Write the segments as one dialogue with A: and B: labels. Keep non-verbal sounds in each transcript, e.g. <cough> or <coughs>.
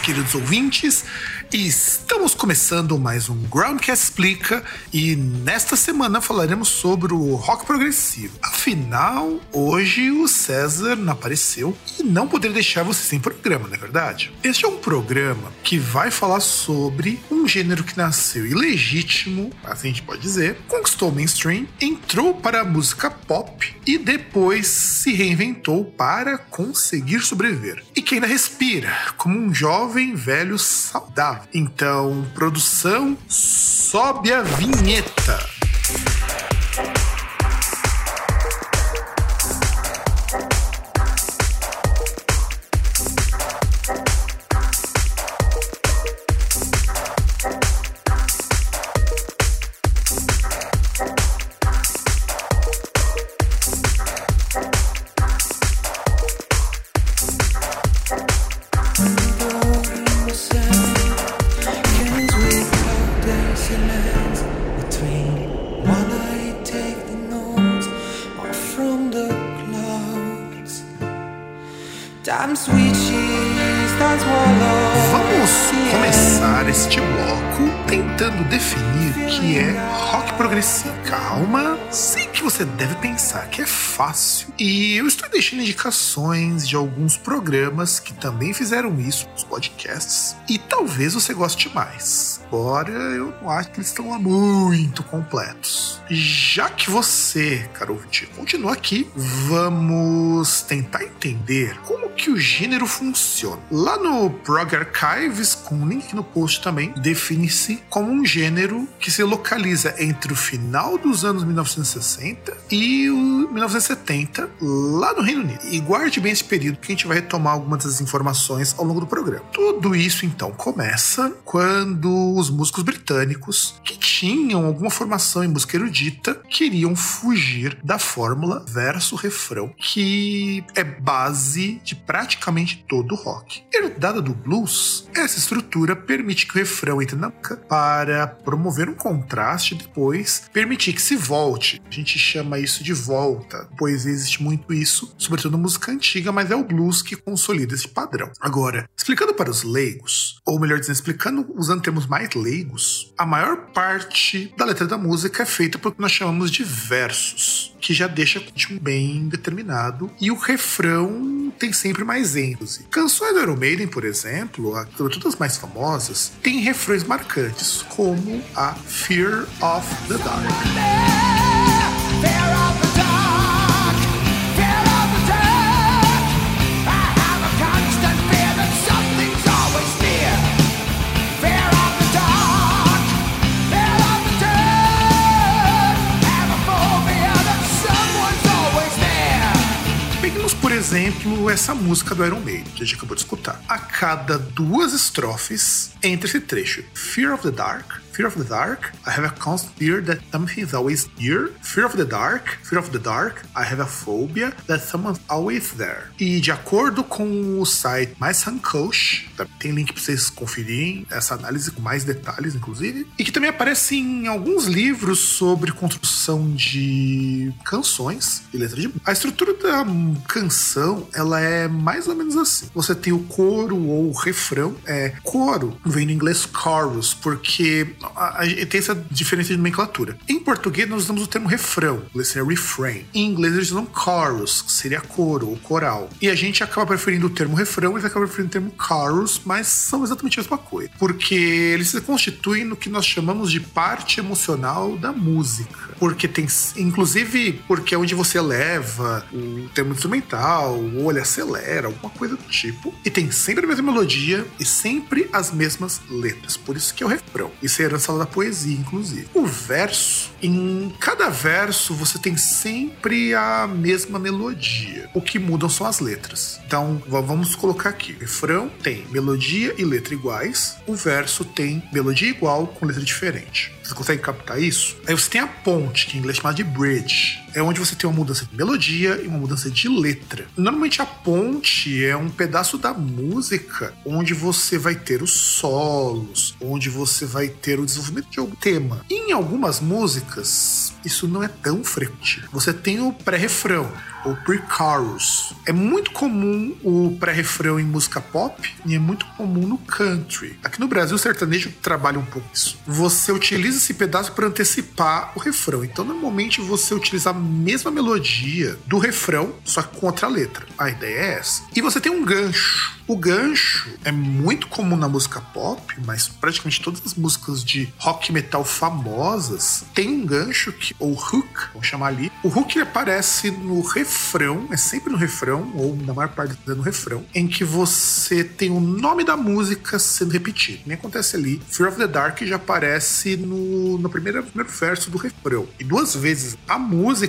A: Queridos ouvintes! Estamos começando mais um Groundcast Explica e nesta semana falaremos sobre o rock progressivo. Afinal, hoje o César não apareceu e não poderia deixar você sem programa, não é verdade? Este é um programa que vai falar sobre um gênero que nasceu ilegítimo, assim a gente pode dizer, conquistou o mainstream, entrou para a música pop e depois se reinventou para conseguir sobreviver. E que ainda respira como um jovem velho saudável. Então, produção, sobe a vinheta. Fácil. E eu estou deixando indicações de alguns programas que também fizeram isso nos podcasts. E talvez você goste mais. Embora eu não acho que eles estão lá muito completos. Já que você, caro ouvinte, continua aqui, vamos tentar entender como que o gênero funciona. Lá no Prog Archives, com link no post também, define-se como um gênero que se localiza entre o final dos anos 1960 e o 1970, lá no Reino Unido. E guarde bem esse período que a gente vai retomar algumas das informações ao longo do programa. Tudo isso então começa quando os músicos britânicos que tinham alguma formação em música erudita queriam fugir da fórmula verso-refrão, que é base de praticamente todo o rock. Herdada do blues, essa estrutura permite que o refrão entre na boca para promover um contraste e depois permitir que se volte. A gente chama isso de volta, pois existe muito isso, sobretudo música antiga, mas é o blues que consolida esse padrão. Agora, explicando para os leigos, ou melhor dizendo, explicando usando termos mais leigos, a maior parte da letra da música é feita por que nós chamamos de versos, que já deixa o ritmo bem determinado, e o refrão tem sempre mais ênfase. Canções do Iron Maiden, por exemplo, sobretudo as mais famosas, têm refrões marcantes, como a Fear of the Dark. Peguemos, por exemplo, essa música do Iron Maiden, que a gente acabou de escutar. A cada duas estrofes, entre esse trecho Fear of the Dark, Fear of the Dark, I have a constant fear that something's always near. Fear of the Dark, Fear of the Dark, I have a phobia that someone's always there. E de acordo com o site Mais Sankosh, tem link para vocês conferirem essa análise com mais detalhes, inclusive, e que também aparece em alguns livros sobre construção de canções e letra de. A estrutura da canção ela é mais ou menos assim. Você tem o coro ou o refrão. É, coro vem do inglês chorus, porque a, a, tem essa diferença de nomenclatura. Em português, nós usamos o termo refrão, seria refrain. Em inglês, eles usam chorus, que seria coro ou coral. E a gente acaba preferindo o termo refrão e acaba preferindo o termo chorus, mas são exatamente a mesma coisa. Porque eles se constituem no que nós chamamos de parte emocional da música. Porque tem. Inclusive, porque é onde você eleva o termo instrumental, ou ele acelera, alguma coisa do tipo. E tem sempre a mesma melodia e sempre as mesmas letras. Por isso que é o refrão. Isso é herança da poesia, inclusive. O verso, em cada verso, você tem sempre a mesma melodia. O que mudam são as letras. Então, vamos colocar aqui. O refrão tem melodia e letra iguais. O verso tem melodia igual com letra diferente. Você consegue captar isso? Aí você tem a ponte, que em inglês chama de bridge. É onde você tem uma mudança de melodia e uma mudança de letra. Normalmente a ponte é um pedaço da música onde você vai ter os solos, onde você vai ter o desenvolvimento de algum tema. Em algumas músicas, isso não é tão frequente. Você tem o pré-refrão, ou pre-chorus. É muito comum o pré-refrão em música pop e é muito comum no country. Aqui no Brasil, o sertanejo trabalha um pouco isso. Você utiliza esse pedaço para antecipar o refrão. Então, normalmente, você utiliza mesma melodia do refrão, só que com outra letra. A ideia é essa. E você tem um gancho. O gancho é muito comum na música pop, mas praticamente todas as músicas de rock metal famosas têm um gancho, que, ou hook, vamos chamar ali. O hook aparece no refrão, é sempre no refrão, ou na maior parte é no refrão, em que você tem o nome da música sendo repetido. Nem acontece ali. Fear of the Dark já aparece no, no primeiro, primeiro verso do refrão. E duas vezes há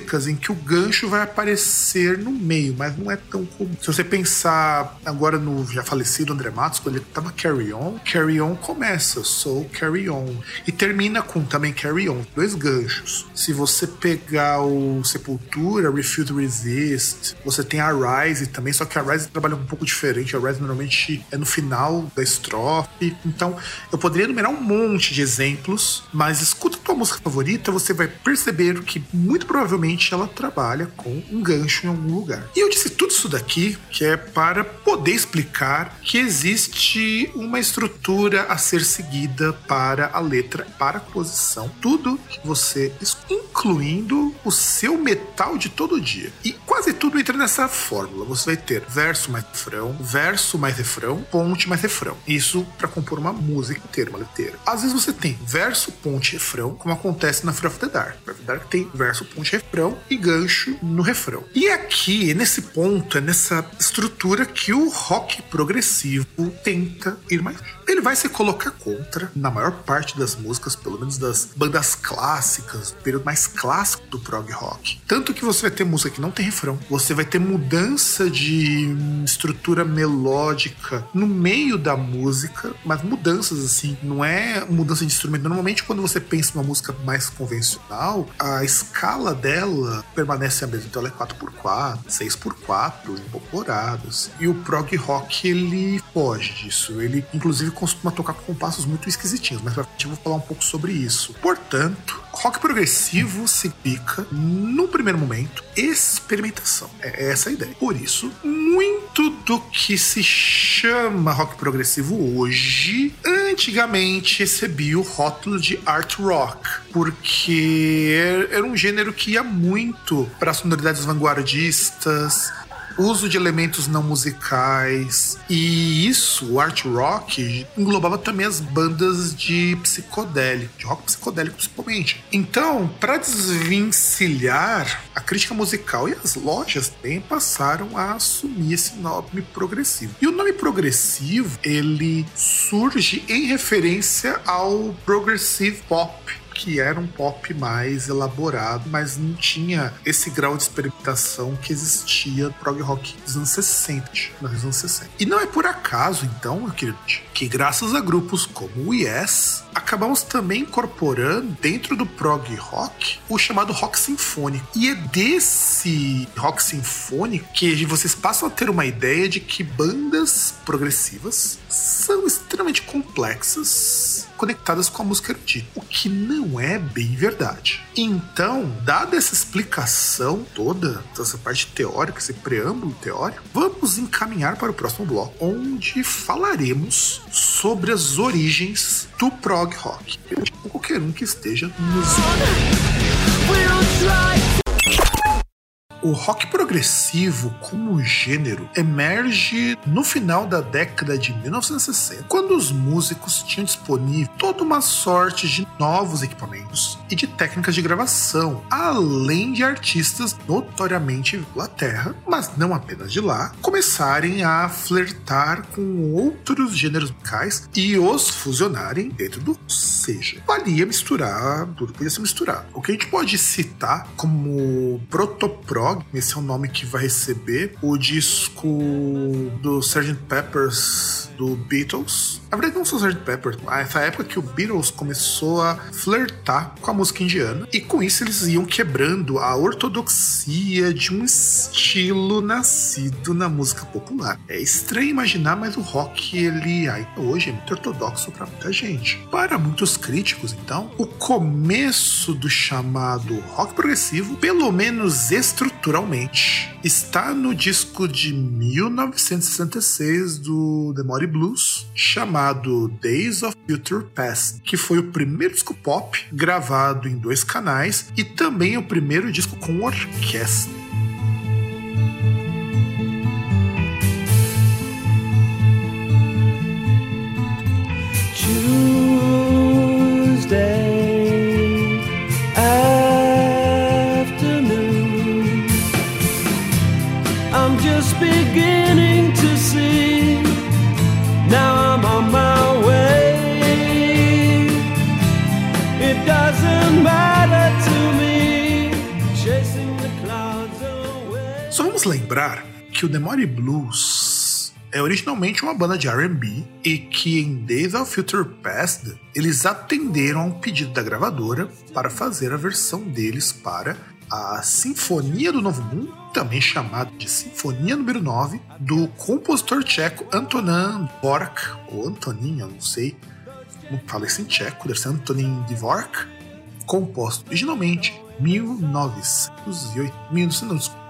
A: músicas em que o gancho vai aparecer no meio, mas não é tão comum. Se você pensar agora no já falecido André Matos, quando ele tava Carry On, Carry On começa, Sou Carry On. E termina com também Carry On, dois ganchos. Se você pegar o Sepultura, Refuse to Resist, você tem a Rise também, só que a Rise trabalha um pouco diferente. A Rise normalmente é no final da estrofe. Então, eu poderia enumerar um monte de exemplos, mas escuta tua música favorita, você vai perceber que muito provavelmente ela trabalha com um gancho em algum lugar. E eu disse tudo isso daqui que é para poder explicar que existe uma estrutura a ser seguida para a letra, para a posição. Tudo que você, incluindo o seu metal de todo dia. E quase tudo entra nessa fórmula. Você vai ter verso mais refrão, verso mais refrão, ponte mais refrão. Isso para compor uma música inteira, uma letra. Às vezes você tem verso, ponte, refrão, como acontece na Fear of the Dark. Fear of the Dark tem verso, ponte, refrão e gancho no refrão. E aqui, nesse ponto, é nessa estrutura que o rock progressivo tenta ir mais. Ele vai se colocar contra, na maior parte das músicas, pelo menos das bandas clássicas, do período mais clássico do prog rock. Tanto que você vai ter música que não tem refrão, você vai ter mudança de estrutura melódica no meio da música, mas mudanças assim, não é mudança de instrumento. Normalmente, quando você pensa numa música mais convencional, a escala dela permanece a mesma. Então ela é 4x4, 6x4, incorporados. E o prog rock ele foge disso. Ele, inclusive, costuma tocar com compassos muito esquisitinhos, mas pra frente eu vou falar um pouco sobre isso. Portanto, rock progressivo significa, no primeiro momento, experimentação. É essa a ideia. Por isso, muito do que se chama rock progressivo hoje, antigamente recebia o rótulo de art rock, porque era um gênero que ia muito para sonoridades vanguardistas, uso de elementos não musicais. E isso, o art rock, englobava também as bandas de psicodélico, de rock psicodélico principalmente. Então, para desvencilhar, a crítica musical e as lojas também passaram a assumir esse nome progressivo. E o nome progressivo, ele surge em referência ao progressive pop que era um pop mais elaborado, mas não tinha esse grau de experimentação que existia no prog rock dos anos 60, nos anos 60. E não é por acaso, então, meu querido, que graças a grupos como o Yes, acabamos também incorporando dentro do prog rock o chamado rock sinfônico. E é desse rock sinfônico que vocês passam a ter uma ideia de que bandas progressivas são extremamente complexas conectadas com a música erudita, o que não é bem verdade. Então, dada essa explicação toda, essa parte teórica, esse preâmbulo teórico, vamos encaminhar para o próximo bloco, onde falaremos sobre as origens do prog rock. Qualquer um que esteja nos O rock progressivo, como gênero, emerge no final da década de 1960, quando os músicos tinham disponível toda uma sorte de novos equipamentos e de técnicas de gravação, além de artistas notoriamente da Terra, mas não apenas de lá, começarem a flertar com outros gêneros musicais e os fusionarem dentro do seja. Valia misturar, tudo podia ser misturado. O que a gente pode citar como protoprog esse é o nome que vai receber o disco do Sgt. Peppers do Beatles. Na verdade, não o Sgt. Pepper, essa época que o Beatles começou a flertar com a música indiana, e com isso eles iam quebrando a ortodoxia de um estilo nascido na música popular. É estranho imaginar, mas o rock, ele hoje é muito ortodoxo para muita gente. Para muitos críticos, então, o começo do chamado rock progressivo, pelo menos estruturalmente, está no disco de 1966 do The Mori Blues, chamado Days of Future Past, que foi o primeiro disco pop gravado em dois canais e também o primeiro disco com orquestra. Vamos lembrar que o Demore Blues é originalmente uma banda de R&B e que em Days of Future Past eles atenderam a um pedido da gravadora para fazer a versão deles para a Sinfonia do Novo Mundo, também chamada de Sinfonia número 9, do compositor tcheco Antonin Dvorak, ou Antonin, eu não sei como fala isso em tcheco, deve ser Antonin Dvorak, composto originalmente 1908, 1900,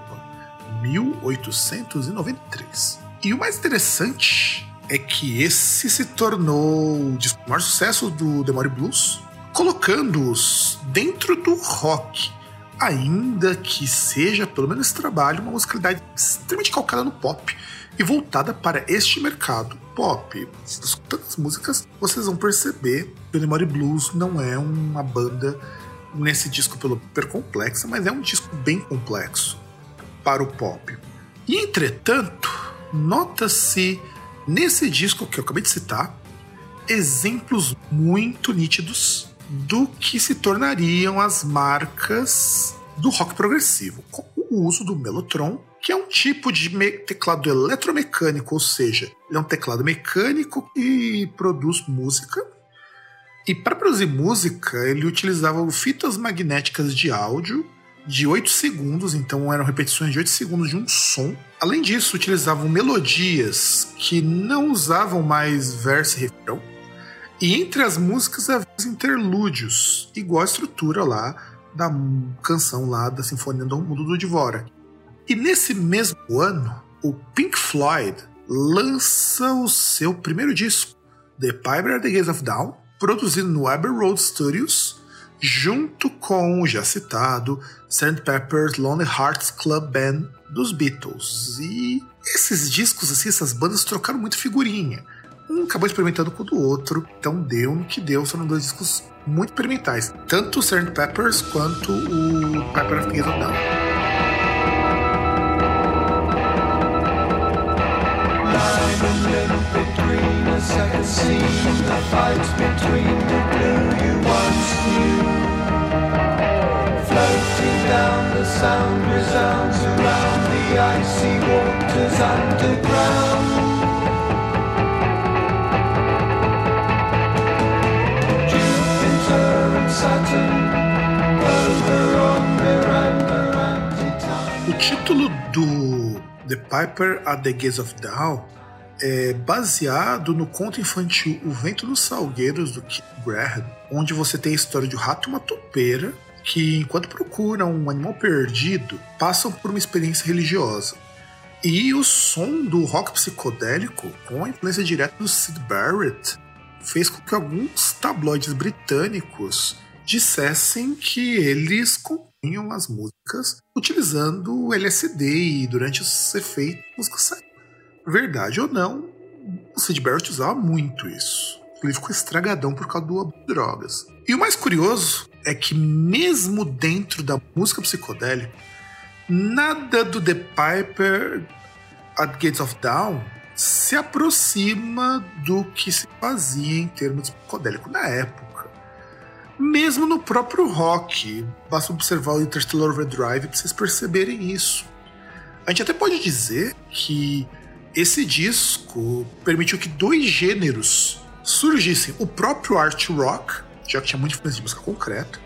A: 1893. E o mais interessante é que esse se tornou o maior sucesso do Demore Blues, colocando-os dentro do rock, ainda que seja, pelo menos esse trabalho, uma musicalidade extremamente calcada no pop e voltada para este mercado pop. Escutando as músicas, vocês vão perceber que o Demore Blues não é uma banda nesse disco pelo super complexa, mas é um disco bem complexo para o pop. E entretanto, nota-se nesse disco que eu acabei de citar exemplos muito nítidos do que se tornariam as marcas do rock progressivo, com o uso do Mellotron, que é um tipo de teclado eletromecânico, ou seja, ele é um teclado mecânico que produz música. E para produzir música, ele utilizava fitas magnéticas de áudio de 8 segundos, então eram repetições de 8 segundos de um som. Além disso, utilizavam melodias que não usavam mais verso e refrão. E entre as músicas havia os interlúdios, igual a estrutura lá da canção lá da Sinfonia do Mundo do Dvorak. E nesse mesmo ano, o Pink Floyd lança o seu primeiro disco, The Piper at the Gates of Dawn, produzido no Abbey Road Studios, junto com o já citado Sgt. Pepper's Lonely Hearts Club Band dos Beatles. E esses discos, assim, essas bandas trocaram muito figurinha. Um acabou experimentando com o do outro, então deu no que deu. Foram dois discos muito experimentais, tanto o Sgt. Peppers quanto o Pepper of Down. between the fights between the blue you O título do The Piper at the Gates of Dawn é baseado no conto infantil O Vento nos Salgueiros do Keith Graham, onde você tem a história de um rato e uma topeira que, enquanto procuram um animal perdido, passam por uma experiência religiosa. E o som do rock psicodélico, com a influência direta do Sid Barrett, fez com que alguns tabloides britânicos dissessem que eles compunham as músicas utilizando LSD e durante os efeitos música saíam. Verdade ou não, o Sid Barrett usava muito isso. Ele ficou estragadão por causa do drogas. E o mais curioso é que mesmo dentro da música psicodélica, nada do The Piper at Gates of Dawn se aproxima do que se fazia em termos psicodélico na época. Mesmo no próprio rock, basta observar o Interstellar Overdrive para vocês perceberem isso. A gente até pode dizer que esse disco permitiu que dois gêneros surgissem: o próprio art rock, já que tinha muita influência de música concreta,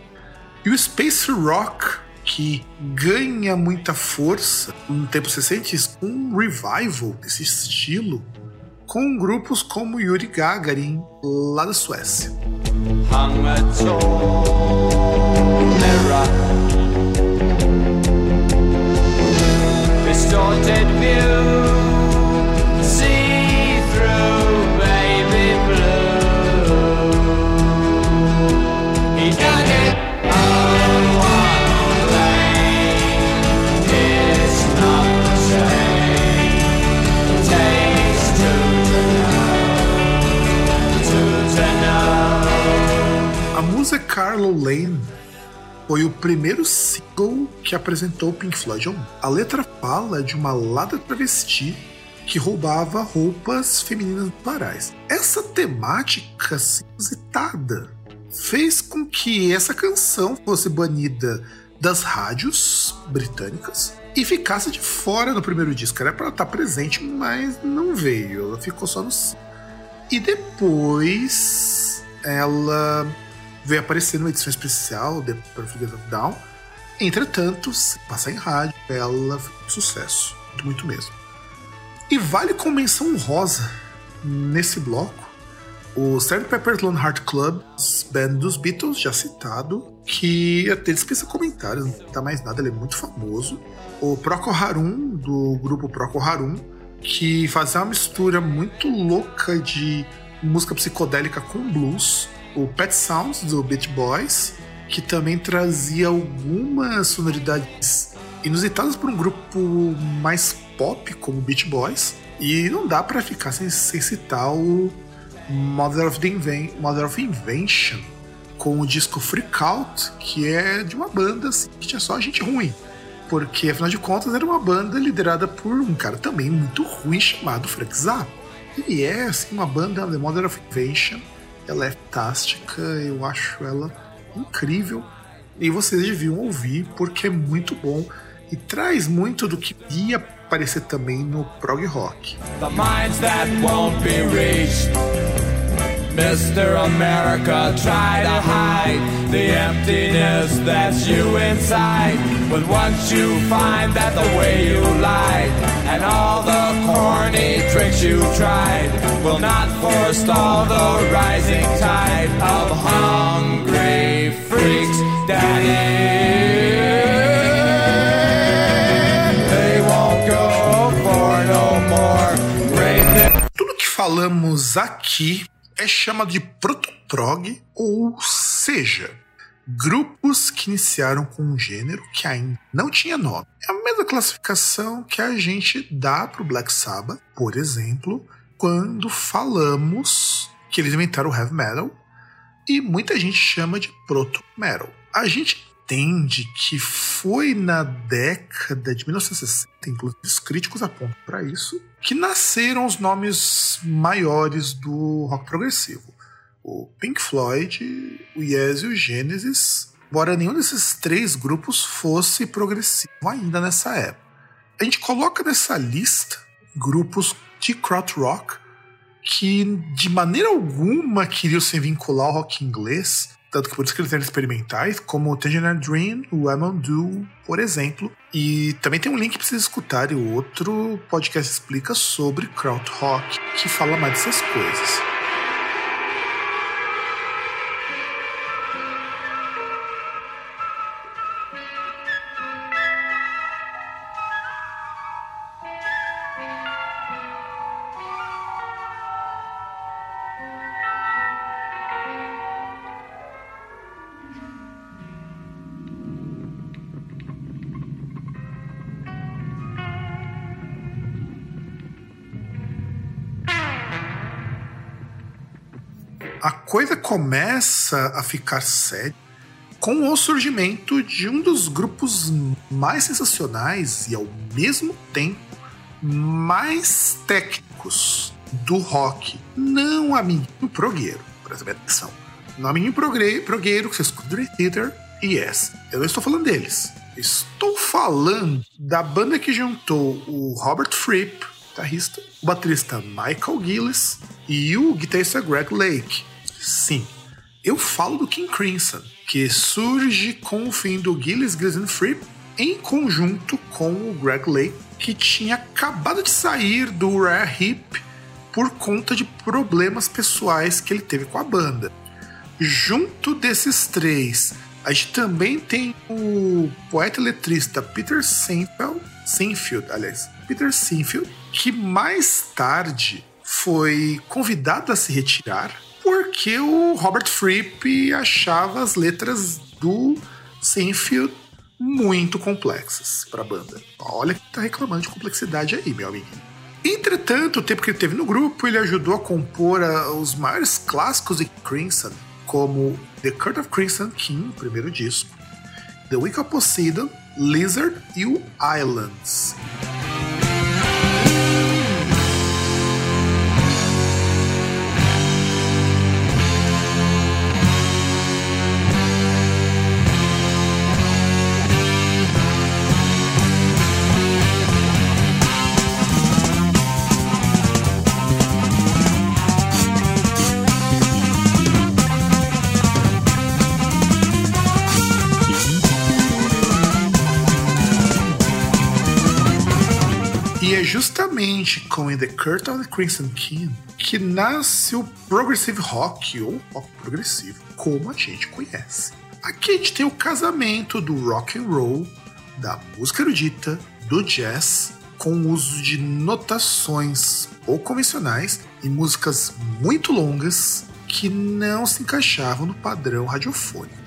A: e o space rock, que ganha muita força no tempo 60 com um revival desse estilo com grupos como Yuri Gagarin lá da Suécia. Distorted view Carlo Lane foi o primeiro single que apresentou Pink Floyd A letra fala de uma lada travesti que roubava roupas femininas parais. Essa temática inusitada fez com que essa canção fosse banida das rádios britânicas e ficasse de fora no primeiro disco. Era para estar presente, mas não veio. Ela ficou só no. E depois ela veio aparecer numa edição especial de Perfect Down. Entretanto, se passar em rádio, ela foi um sucesso. Muito, muito mesmo. E vale com menção rosa nesse bloco o Sgt. Pepper's Lonely Heart Club, band dos Beatles, já citado, que até dispensa comentários, não dá mais nada, ele é muito famoso. O Procol Harum, do grupo Procol Harum, que fazia uma mistura muito louca de música psicodélica com blues o Pet Sounds do Beach Boys, que também trazia algumas sonoridades inusitadas para um grupo mais pop como Beach Boys. E não dá para ficar sem, sem, citar o Mother of, the Inven Mother of Invention com o disco Freak Out, que é de uma banda assim, que tinha só gente ruim. Porque, afinal de contas, era uma banda liderada por um cara também muito ruim chamado Frank Zappa. E é assim, uma banda, The Mother of Invention, ela é fantástica, eu acho ela incrível. E vocês deviam ouvir porque é muito bom e traz muito do que ia aparecer também no prog rock. The minds that won't be reached. Mr. America, try to hide the emptiness that's you inside. But once you find that the way you lied and all the corny tricks you tried will not forestall the rising tide of hungry freaks, Daddy. They won't go for no more. Tudo que falamos aqui é chamado de protoprog, ou seja, grupos que iniciaram com um gênero que ainda não tinha nome. É a mesma classificação que a gente dá para o Black Sabbath, por exemplo, quando falamos que eles inventaram o heavy metal e muita gente chama de proto metal. A gente entende que foi na década de 1960, inclusive os críticos apontam para isso, que nasceram os nomes maiores do rock progressivo. O Pink Floyd, o Yes e o Genesis, embora nenhum desses três grupos fosse progressivo ainda nessa época. A gente coloca nessa lista grupos de krautrock que de maneira alguma queriam se vincular ao rock inglês, tanto que por isso que eles eram experimentais, como o Tangerine Dream, o Dew, por exemplo. E também tem um link para vocês escutarem o outro podcast explica sobre krautrock, que fala mais dessas coisas. Coisa começa a ficar séria com o surgimento de um dos grupos mais sensacionais e ao mesmo tempo mais técnicos do rock. Não amiguinho progueiro, presta atenção. Não amiguinho progueiro que você escuta Dream Theater e Yes. Eu não estou falando deles. Estou falando da banda que juntou o Robert Fripp, guitarrista, o baterista Michael Gillis e o guitarrista Greg Lake. Sim, eu falo do King Crimson, que surge com o fim do Gillis, Gillis e Fripp em conjunto com o Greg Lake, que tinha acabado de sair do Rare Hip por conta de problemas pessoais que ele teve com a banda. Junto desses três, a gente também tem o poeta e letrista Peter Sinfield, Sinfield, aliás, Peter Sinfield, que mais tarde foi convidado a se retirar porque o Robert Fripp achava as letras do Sinfield muito complexas para a banda. Olha que tá reclamando de complexidade aí, meu amigo. Entretanto, o tempo que ele teve no grupo, ele ajudou a compor a, os maiores clássicos de Crimson, como The Court of Crimson King, primeiro disco, The Week of Poseidon, Lizard e o Islands. Justamente com In the Curtain of the Crimson King que nasce o progressive rock ou rock progressivo, como a gente conhece. Aqui a gente tem o casamento do rock and roll, da música erudita, do jazz, com o uso de notações ou convencionais e músicas muito longas que não se encaixavam no padrão radiofônico.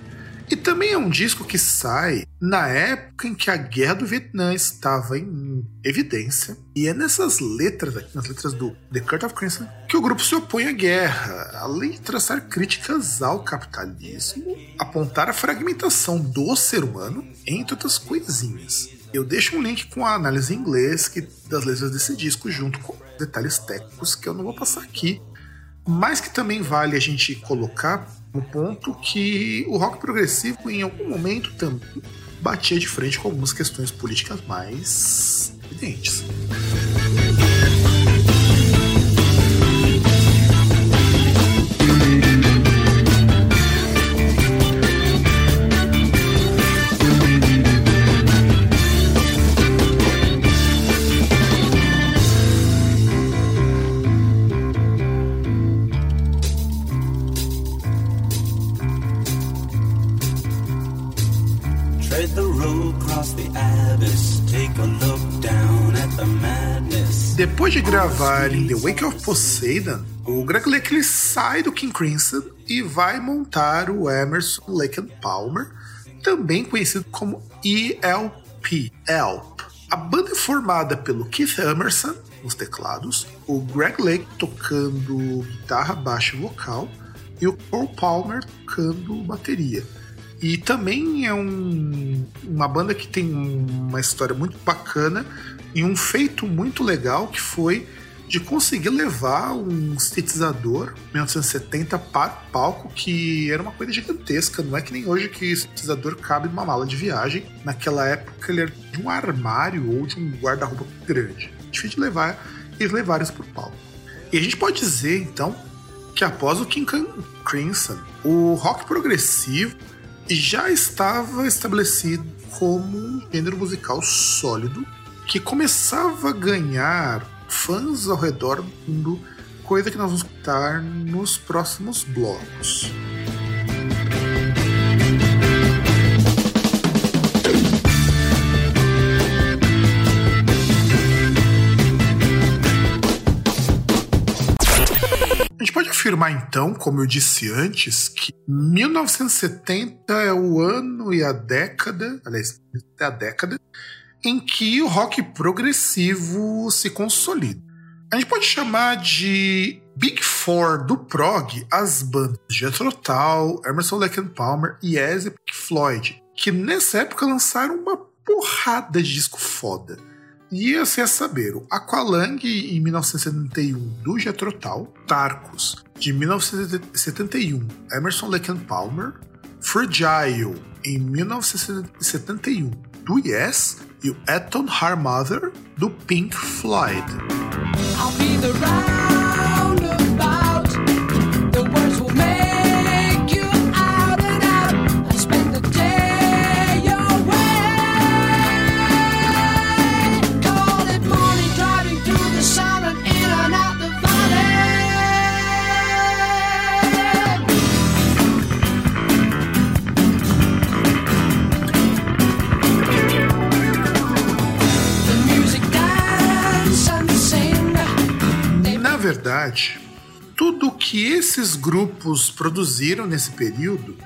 A: E também é um disco que sai na época em que a guerra do Vietnã estava em evidência. E é nessas letras, aqui, nas letras do The Court of Crimson, que o grupo se opõe à guerra, além de traçar críticas ao capitalismo, apontar a fragmentação do ser humano, entre outras coisinhas. Eu deixo um link com a análise em inglês que, das letras desse disco, junto com detalhes técnicos que eu não vou passar aqui, mas que também vale a gente colocar no ponto que o rock progressivo, em algum momento, também batia de frente com algumas questões políticas mais evidentes. Depois de gravar em The Wake of Poseidon, o Greg Lake sai do King Crimson e vai montar o Emerson Lake Palmer, também conhecido como ELP. ELP. A banda é formada pelo Keith Emerson nos teclados, o Greg Lake tocando guitarra, baixo e vocal, e o Paul Palmer tocando bateria. E também é um, uma banda que tem uma história muito bacana e um feito muito legal que foi de conseguir levar um sintetizador 1970 para o palco, que era uma coisa gigantesca. Não é que nem hoje que o sintetizador cabe numa mala de viagem. Naquela época ele era de um armário ou de um guarda-roupa grande. Difícil de levar, e levaram isso para o palco. E a gente pode dizer, então, que após o King Crimson, o rock progressivo já estava estabelecido como um gênero musical sólido que começava a ganhar fãs ao redor do mundo, coisa que nós vamos escutar nos próximos blocos. Afirmar então, como eu disse antes, que 1970 é o ano e a década, aliás, é a década em que o rock progressivo se consolida. A gente pode chamar de Big Four do prog, as bandas Jethro Tull, Emerson Lake Palmer, Yes e Pink Floyd, que nessa época lançaram uma porrada de disco foda. E saber, o Aqualung em 1971 do Jethro Tull, Tarcos de 1971, Emerson Lake Palmer, Fragile em 1971 do Yes e o Eton Her Mother do Pink Floyd. Verdade, tudo que esses grupos produziram nesse período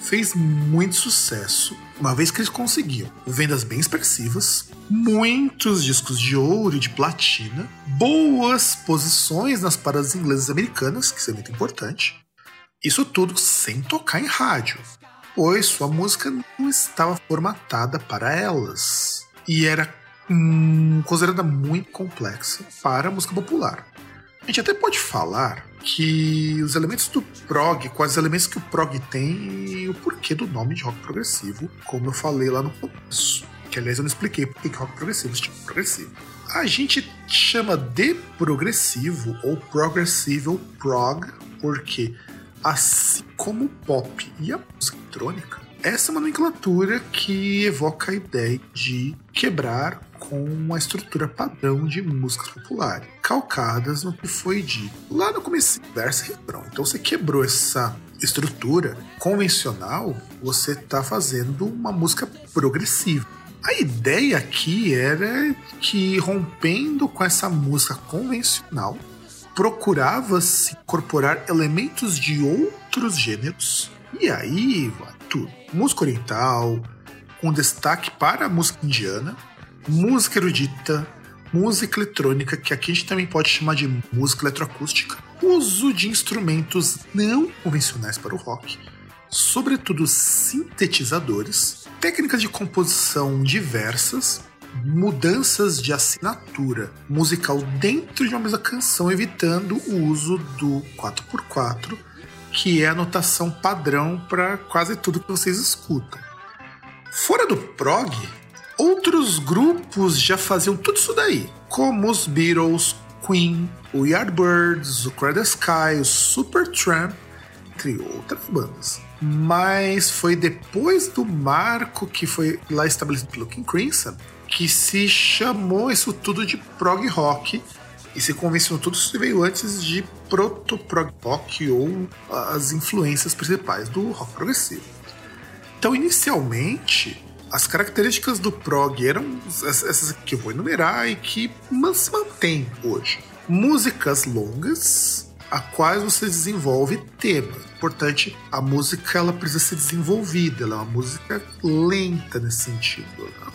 A: fez muito sucesso, uma vez que eles conseguiam vendas bem expressivas, muitos discos de ouro e de platina, boas posições nas paradas inglesas e americanas, que isso é muito importante. Isso tudo sem tocar em rádio, pois sua música não estava formatada para elas e era hum, considerada muito complexa para a música popular. A gente até pode falar que os elementos do prog, quais elementos que o prog tem e o porquê do nome de rock progressivo, como eu falei lá no começo. Que aliás eu não expliquei por que rock progressivo se chama progressivo. A gente chama de progressivo ou progressive ou prog porque assim como o pop e a música eletrônica, essa é uma nomenclatura que evoca a ideia de quebrar com uma estrutura padrão de músicas populares, calcadas no que foi dito lá no começo, verso e refrão. Então você quebrou essa estrutura convencional, você está fazendo uma música progressiva. A ideia aqui era que, rompendo com essa música convencional, procurava-se incorporar elementos de outros gêneros. E aí, tudo. Música oriental, com destaque para a música indiana, música erudita, música eletrônica, que aqui a gente também pode chamar de música eletroacústica, uso de instrumentos não convencionais para o rock, sobretudo sintetizadores, técnicas de composição diversas, mudanças de assinatura musical dentro de uma mesma canção, evitando o uso do 4x4 que é a notação padrão para quase tudo que vocês escutam. Fora do prog, outros grupos já faziam tudo isso daí, como os Beatles, Queen, o Yardbirds, o Cradle Sky, o Supertramp, entre outras bandas. Mas foi depois do marco que foi lá estabelecido pelo King Crimson que se chamou isso tudo de prog rock e se convencionou tudo isso veio antes de proto-prog rock ou as influências principais do rock progressivo. Então, inicialmente, as características do prog eram essas que eu vou enumerar e que se mantêm hoje. Músicas longas, a quais você desenvolve temas. Importante, a música ela precisa ser desenvolvida, ela é uma música lenta nesse sentido. Né?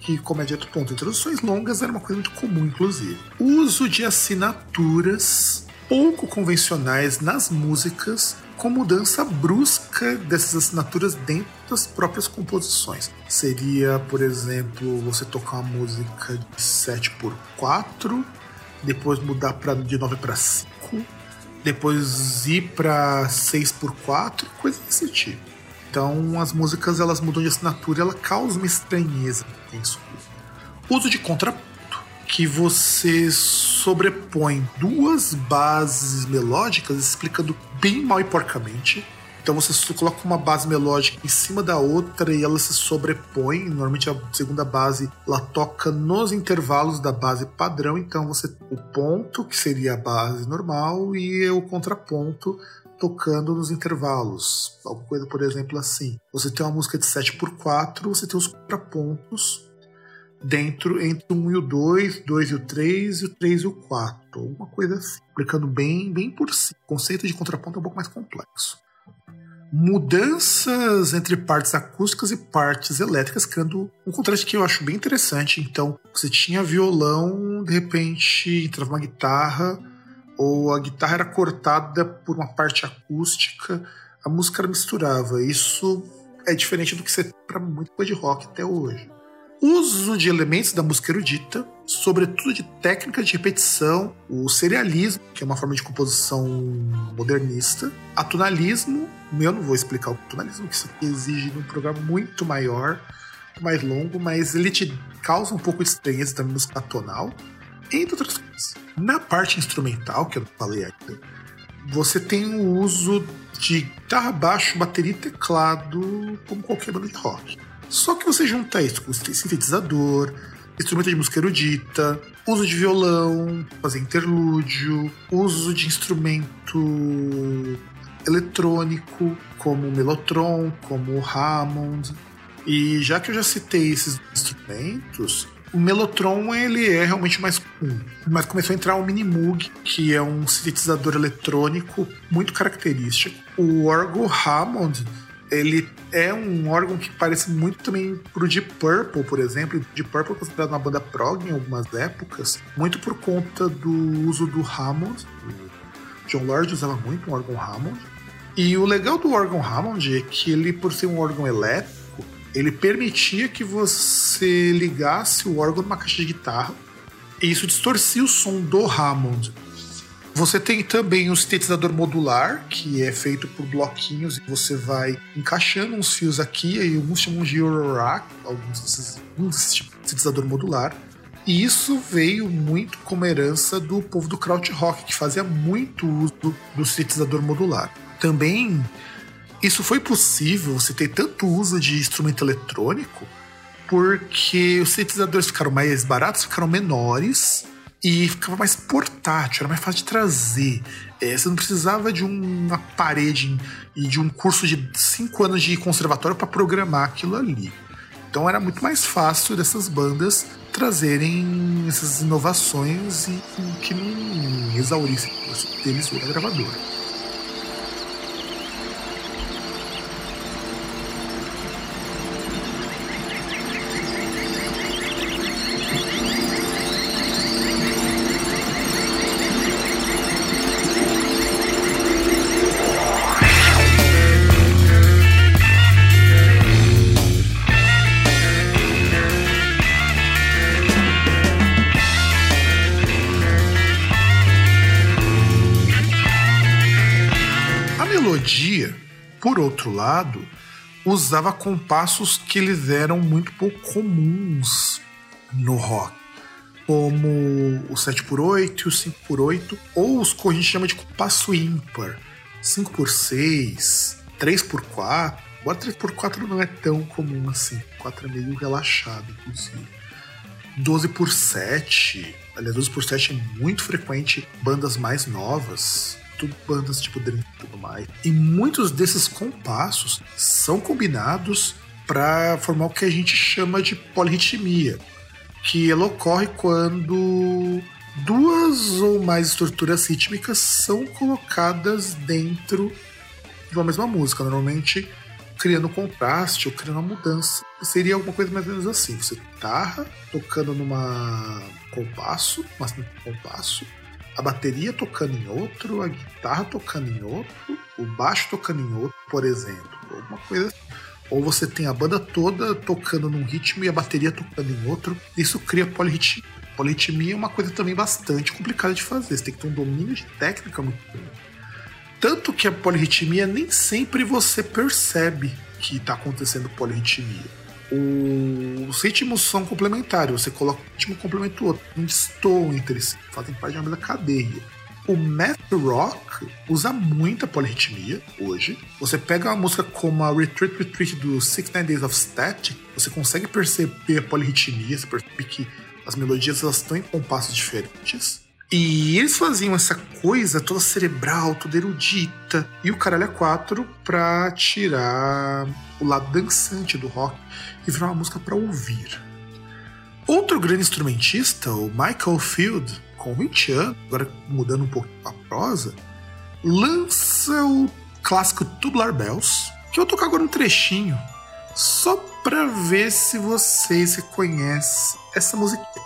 A: que, como é dito, ponto, introduções longas era uma coisa muito comum, inclusive. Uso de assinaturas pouco convencionais nas músicas com mudança brusca dessas assinaturas dentro das próprias composições. Seria, por exemplo, você tocar uma música de 7 por 4 depois mudar pra, de 9 para 5, depois ir para 6 por 4 coisa desse tipo. Então as músicas elas mudam de assinatura, ela causa uma estranheza. Uso de contraponto, que você sobrepõe duas bases melódicas explicando bem mal e porcamente. Então você coloca uma base melódica em cima da outra e ela se sobrepõe. Normalmente a segunda base ela toca nos intervalos da base padrão. Então você o ponto que seria a base normal e o contraponto tocando nos intervalos. Alguma coisa, por exemplo, assim. Você tem uma música de 7 por 4 você tem os contrapontos dentro entre o 1 e o 2, 2 e o 3 e o 3 e o 4. Alguma coisa assim. Explicando bem, bem por si. O conceito de contraponto é um pouco mais complexo. Mudanças entre partes acústicas e partes elétricas, criando um contraste que eu acho bem interessante. Então, você tinha violão, de repente entrava uma guitarra, ou a guitarra era cortada por uma parte acústica, a música misturava. Isso é diferente do que você para muito coisa de rock até hoje. Uso de elementos da música erudita, sobretudo de técnicas de repetição, o serialismo, que é uma forma de composição modernista, atonalismo, eu não vou explicar o tonalismo, que isso exige um programa muito maior, mais longo, mas ele te causa um pouco de estranheza da música atonal, entre outras coisas. Na parte instrumental, que eu não falei ainda, você tem o uso de guitarra, baixo, bateria e teclado, como qualquer banda de rock. Só que você junta isso com sintetizador, instrumento de música erudita, uso de violão, fazer interlúdio, uso de instrumento eletrônico, como o Melotron, como o Hammond. E já que eu já citei esses instrumentos, o Melotron ele é realmente mais comum. Mas começou a entrar o Minimoog, que é um sintetizador eletrônico muito característico. O órgão Hammond ele é um órgão que parece muito também pro Deep Purple, por exemplo. Deep Purple é considerado uma banda prog em algumas épocas, muito por conta do uso do Hammond. John Lord usava muito um órgão Hammond. E o legal do órgão Hammond é que ele, por ser um órgão elétrico, ele permitia que você ligasse o órgão numa caixa de guitarra e isso distorcia o som do Hammond. Você tem também o sintetizador modular, que é feito por bloquinhos e você vai encaixando uns fios aqui, e alguns chamam de Eurorack, alguns desses, um desses tipos de sintetizador modular. E isso veio muito como herança do povo do krautrock, que fazia muito uso do sintetizador modular. Também isso foi possível, você ter tanto uso de instrumento eletrônico, porque os sintetizadores ficaram mais baratos, ficaram menores e ficava mais portátil, era mais fácil de trazer. É, você não precisava de uma parede e de um curso de cinco anos de conservatório para programar aquilo ali. Então era muito mais fácil dessas bandas trazerem essas inovações e, que não exaurissem o deles ou da gravadora. Outro lado, usava compassos que eles eram muito pouco comuns no rock, como o 7x8 e o 5x8, ou os que a gente chama de compasso ímpar, 5x6, 3x4. Agora 3x4 não é tão comum assim, 4 é meio relaxado, inclusive. 12 por 7, aliás, 12 por 7 é muito frequente bandas mais novas, bandas tipo Dream e tudo mais. E muitos desses compassos são combinados para formar o que a gente chama de polirritmia, que ela ocorre quando duas ou mais estruturas rítmicas são colocadas dentro de uma mesma música, normalmente criando contraste ou criando uma mudança. Seria alguma coisa mais ou menos assim: você guitarra tocando numa compasso, mas compasso, a bateria tocando em outro, a guitarra tocando em outro, o baixo tocando em outro, por exemplo. Alguma coisa assim. Ou você tem a banda toda tocando num ritmo e a bateria tocando em outro. Isso cria polirritmia. Polirritmia é uma coisa também bastante complicada de fazer. Você tem que ter um domínio de técnica muito bom. Tanto que a polirritmia nem sempre você percebe que está acontecendo polirritmia os ritmos são complementares. Você coloca um ritmo complementa o outro. Não destoam entre si. Fazem parte de uma mesma cadeia. O math rock usa muita polirritmia hoje. Você pega uma música como a Retreat Retreat do Six Nine Days of Static, você consegue perceber a polirritmia, você percebe que as melodias elas estão em compassos diferentes. E eles faziam essa coisa toda cerebral, toda erudita, e o caralho é quatro pra tirar o lado dançante do rock e virar uma música para ouvir. Outro grande instrumentista, o Michael Field, com 20 anos, agora mudando um pouco a prosa, lança o clássico Tubular Bells, que eu vou tocar agora um trechinho, só para ver se vocês reconhecem essa musiquinha.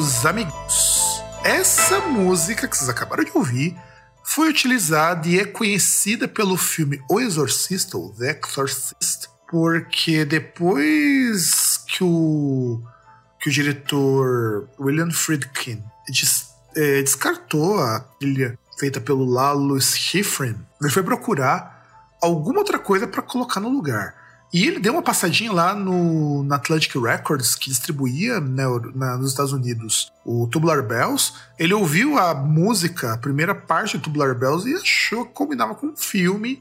A: Meus amigos. Essa música que vocês acabaram de ouvir foi utilizada e é conhecida pelo filme O Exorcista, ou The Exorcist, porque depois que o, que o diretor William Friedkin des, é, descartou a trilha feita pelo Lalo Schifrin, ele foi procurar alguma outra coisa para colocar no lugar. E ele deu uma passadinha lá no, na Atlantic Records, que distribuía né, na, nos Estados Unidos o Tubular Bells. Ele ouviu a música, a primeira parte do Tubular Bells, e achou que combinava com o filme.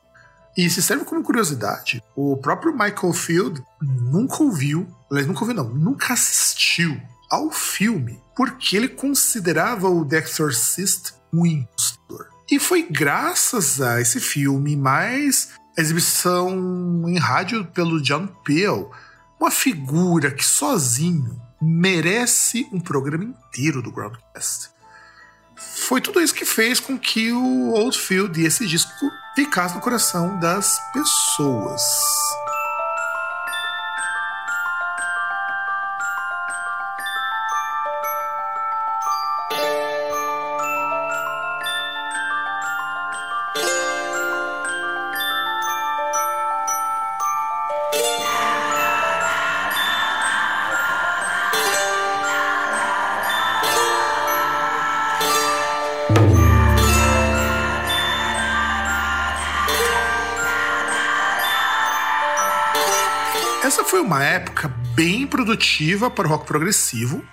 A: E se serve como curiosidade, o próprio Michael Field nunca ouviu, aliás, nunca ouviu, não, nunca assistiu ao filme, porque ele considerava o The Exorcist um impostor. E foi graças a esse filme, mais exibição em rádio pelo John Peel, uma figura que sozinho merece um programa inteiro do Groundcast. Foi tudo isso que fez com que o Oldfield e esse disco ficasse no coração das pessoas. Uma época bem produtiva para o rock progressivo,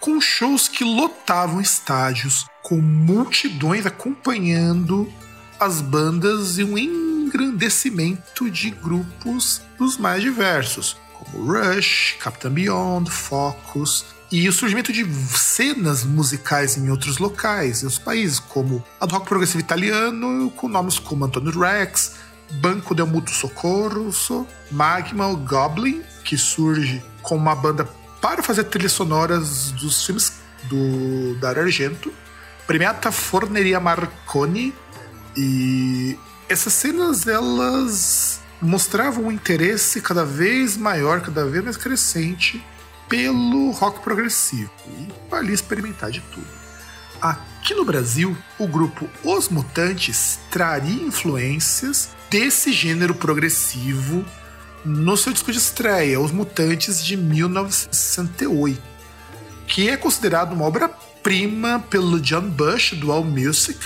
A: com shows que lotavam estádios, com multidões acompanhando as bandas e um engrandecimento de grupos dos mais diversos, como Rush, Captain Beyond, Focus, e o surgimento de cenas musicais em outros locais, em outros países, como a do rock progressivo italiano, com nomes como Antonio Rex, Banco del Mutuo Socorro, Magma Goblin, que surge com uma banda para fazer trilhas sonoras dos filmes do Dario Argento, Premiata Forneria Marconi, e essas cenas elas mostravam um interesse cada vez maior, cada vez mais crescente pelo rock progressivo e valia experimentar de tudo. Aqui no Brasil, o grupo Os Mutantes traria influências desse gênero progressivo no seu disco de estreia, Os Mutantes de 1968, que é considerado uma obra-prima pelo John Bush do All Music,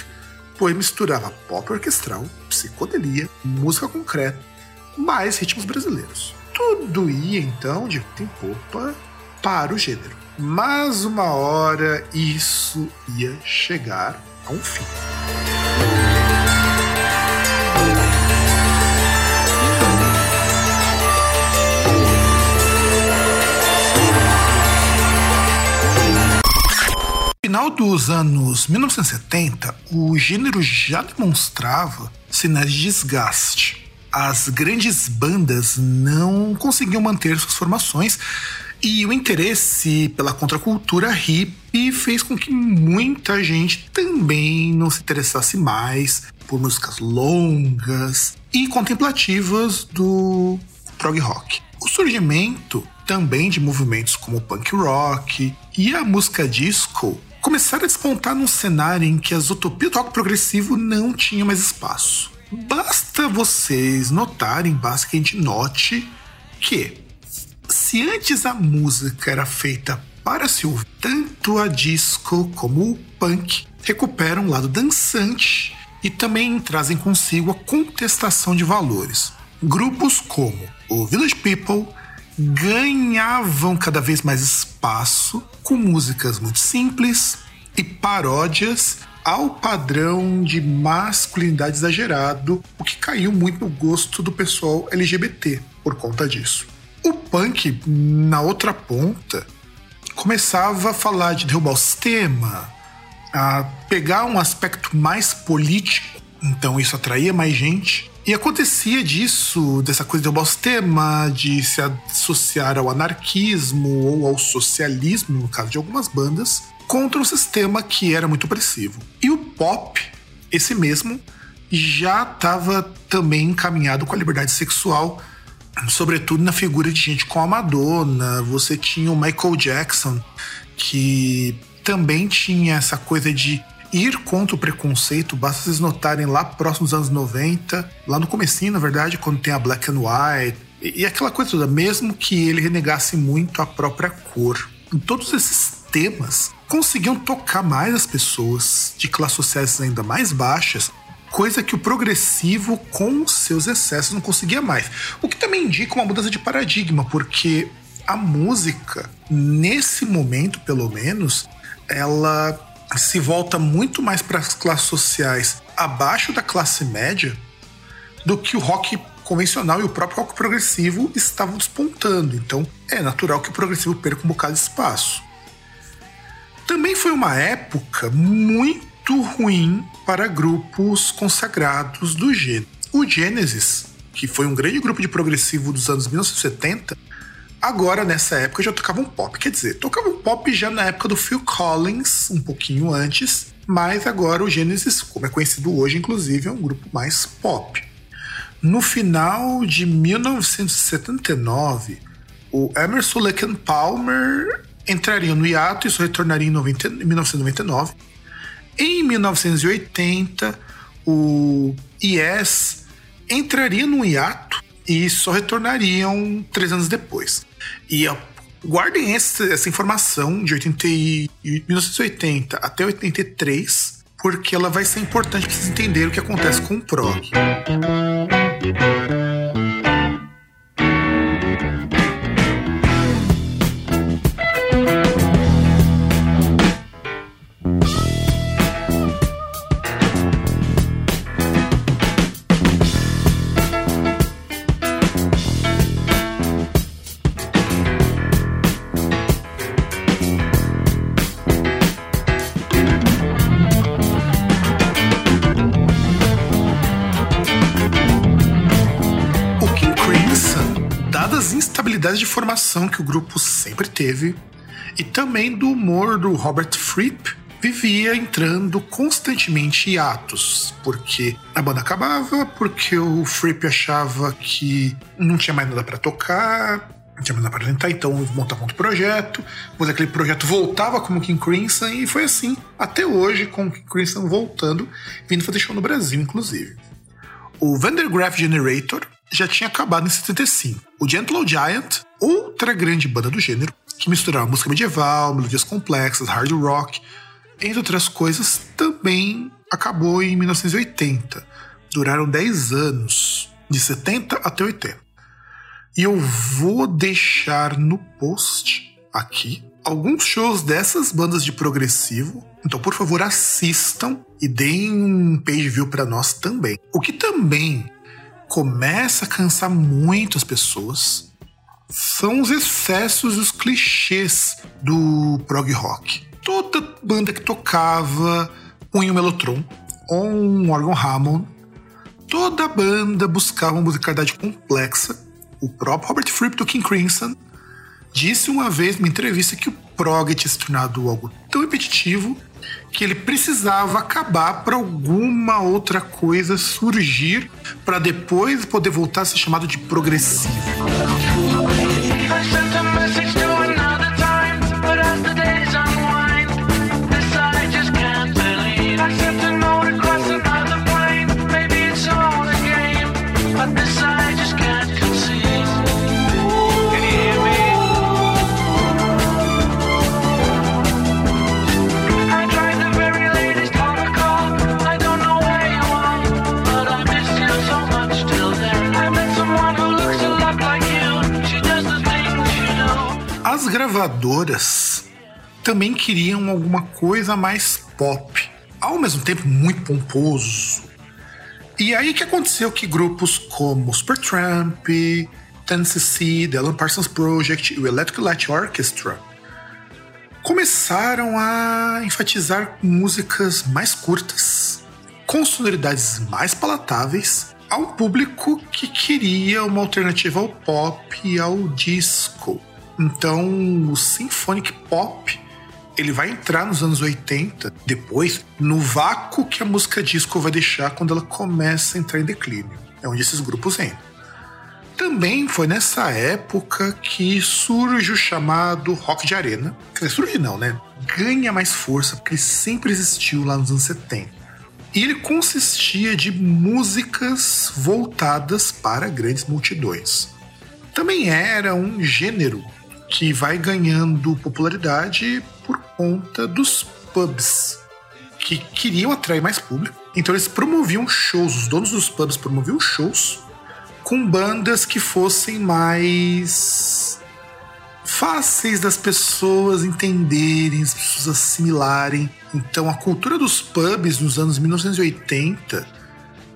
A: pois misturava pop orquestral, psicodelia, música concreta, mais ritmos brasileiros. Tudo ia então de em popa para o gênero. Mas uma hora isso ia chegar a um fim. final dos anos 1970, o gênero já demonstrava sinais de desgaste. As grandes bandas não conseguiam manter suas formações e o interesse pela contracultura hippie fez com que muita gente também não se interessasse mais por músicas longas e contemplativas do prog rock. O surgimento também de movimentos como o punk rock e a música disco começaram a despontar num cenário em que as utopias do rock progressivo não tinham mais espaço. Basta vocês notarem, basta que a gente note que se antes a música era feita para se ouvir, tanto a disco como o punk recuperam um lado dançante e também trazem consigo a contestação de valores. Grupos como o Village People ganhavam cada vez mais espaço com músicas muito simples e paródias ao padrão de masculinidade exagerado, o que caiu muito no gosto do pessoal LGBT por conta disso. O punk, na outra ponta, começava a falar de derrubar o sistema, a pegar um aspecto mais político, então isso atraía mais gente e acontecia disso, dessa coisa de derrubar o sistema, de se associar ao anarquismo ou ao socialismo, no caso de algumas bandas, contra um sistema que era muito opressivo. E o pop, esse mesmo, já estava também encaminhado com a liberdade sexual, sobretudo na figura de gente como a Madonna. Você tinha o Michael Jackson, que também tinha essa coisa de ir contra o preconceito, basta vocês notarem lá próximos anos 90, lá no comecinho, na verdade, quando tem a Black and White, e, aquela coisa toda, mesmo que ele renegasse muito a própria cor. Em todos esses temas conseguiam tocar mais as pessoas de classes sociais ainda mais baixas, coisa que o progressivo, com seus excessos, não conseguia mais. O que também indica uma mudança de paradigma, porque a música, nesse momento pelo menos, ela se volta muito mais para as classes sociais abaixo da classe média do que o rock convencional e o próprio rock progressivo estavam despontando. Então é natural que o progressivo perca um bocado de espaço. Também foi uma época muito ruim para grupos consagrados do gênero. O Genesis, que foi um grande grupo de progressivo dos anos 1970, agora nessa época já tocava um pop. Quer dizer, tocava um pop já na época do Phil Collins, um pouquinho antes, mas agora o Genesis, como é conhecido hoje, inclusive, é um grupo mais pop. No final de 1979, o Emerson Lake Palmer entraria no hiato e só retornaria em 90, 1999. Em 1980, o Yes entraria no hiato e só retornariam três anos depois. E guardem essa, essa informação de 80 e, 1980 até 83, porque ela vai ser importante para vocês entenderem o que acontece com o prog. De formação que o grupo sempre teve e também do humor do Robert Fripp, vivia entrando constantemente em atos, porque a banda acabava, porque o Fripp achava que não tinha mais nada para tocar, não tinha mais nada para apresentar, então montava outro projeto, depois aquele projeto voltava como King Crimson e foi assim até hoje, com o King Crimson voltando, vindo fazer show no Brasil, inclusive. O Vandergraaf Generator já tinha acabado em 75. O Gentle Giant, outra grande banda do gênero, que misturava música medieval, melodias complexas, hard rock, entre outras coisas, também acabou em 1980. Duraram 10 anos, de 70 até 80. E eu vou deixar no post aqui alguns shows dessas bandas de progressivo. Então, por favor, assistam e deem um page view para nós também. O que também começa a cansar muito as pessoas são os excessos e os clichês do prog rock. Toda banda que tocava punha um Melotron ou um órgão Hammond, toda banda buscava uma musicalidade complexa. O próprio Robert Fripp do King Crimson disse uma vez numa entrevista que o prog tinha se tornado algo tão repetitivo que ele precisava acabar para alguma outra coisa surgir para depois poder voltar a ser chamado de progressivo. Gravadoras também queriam alguma coisa mais pop, ao mesmo tempo muito pomposo. E aí que aconteceu que grupos como Supertramp, Tennessee, The Alan Parsons Project e o Electric Light Orchestra começaram a enfatizar músicas mais curtas, com sonoridades mais palatáveis, a um público que queria uma alternativa ao pop e ao disco. Então, o symphonic pop ele vai entrar nos anos 80, depois, no vácuo que a música disco vai deixar quando ela começa a entrar em declínio. É onde esses grupos entram. Também foi nessa época que surge o chamado rock de arena. Quer dizer, surge não, né? Ganha mais força, porque ele sempre existiu lá nos anos 70. E ele consistia de músicas voltadas para grandes multidões. Também era um gênero que vai ganhando popularidade por conta dos pubs, que queriam atrair mais público. Então eles promoviam shows, os donos dos pubs promoviam shows com bandas que fossem mais fáceis das pessoas entenderem, as pessoas assimilarem. Então a cultura dos pubs nos anos 1980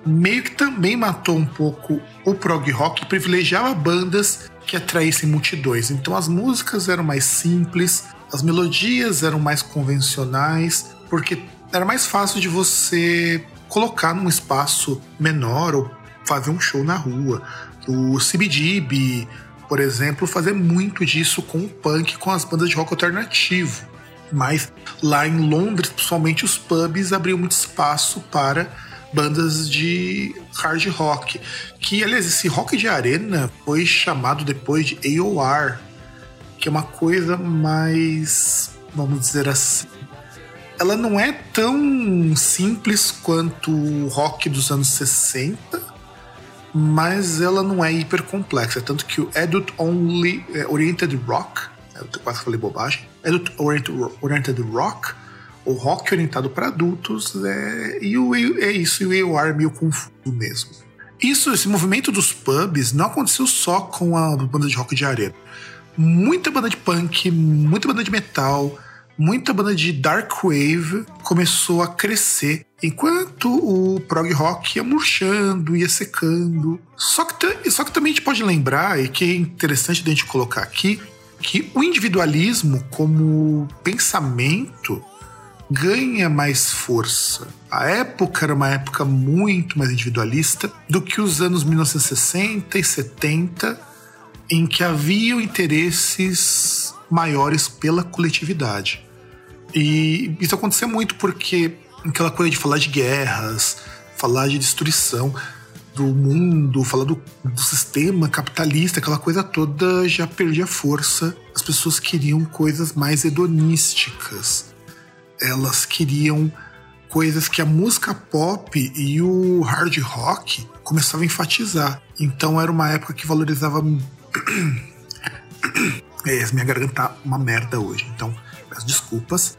A: meio que também matou um pouco o prog rock privilegiava bandas que atraíssem multidões. Então as músicas eram mais simples, as melodias eram mais convencionais, porque era mais fácil de você colocar num espaço menor ou fazer um show na rua. O CBGB, por exemplo, fazer muito disso com o punk, com as bandas de rock alternativo. Mas lá em Londres, principalmente, os pubs abriam muito espaço para bandas de hard rock. Que, aliás, esse rock de arena foi chamado depois de AOR, que é uma coisa mais, vamos dizer assim, ela não é tão simples quanto o rock dos anos 60, mas ela não é hiper complexa. Tanto que o Adult Only é, Oriented Rock, eu quase falei bobagem, Adult Oriented Rock, o rock orientado para adultos, é, e o, é isso, e o AOR meio confuso mesmo. Isso, esse movimento dos pubs não aconteceu só com a banda de rock de arena. Muita banda de punk, muita banda de metal, muita banda de dark wave começou a crescer enquanto o prog rock ia murchando, ia secando. Só que, só que também a gente pode lembrar, e que é interessante a gente colocar aqui, que o individualismo como pensamento ganha mais força. A época era uma época muito mais individualista do que os anos 1960 e 70, em que haviam interesses maiores pela coletividade. E isso acontecia muito porque aquela coisa de falar de guerras, falar de destruição do mundo, falar do, do, sistema capitalista, aquela coisa toda já perdia força. As pessoas queriam coisas mais hedonísticas. Elas queriam coisas que a música pop e o hard rock começavam a enfatizar. Então era uma época que valorizava. <coughs> é, minha garganta tá uma merda hoje, então peço desculpas.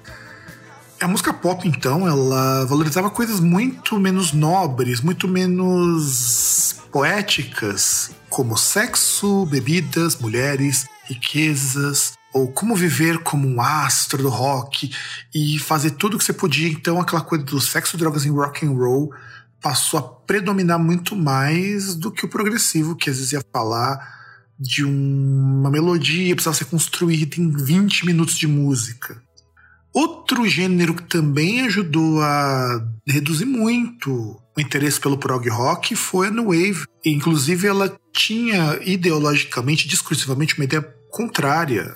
A: A música pop, então, ela valorizava coisas muito menos nobres, muito menos poéticas, como sexo, bebidas, mulheres, riquezas, ou como viver como um astro do rock e fazer tudo o que você podia. Então, aquela coisa do sexo, drogas e rock and roll passou a predominar muito mais do que o progressivo, que às vezes ia falar de uma melodia, precisava ser construída em 20 minutos de música. Outro gênero que também ajudou a reduzir muito o interesse pelo prog rock foi a New Wave. Inclusive, ela tinha ideologicamente, discursivamente, uma ideia contrária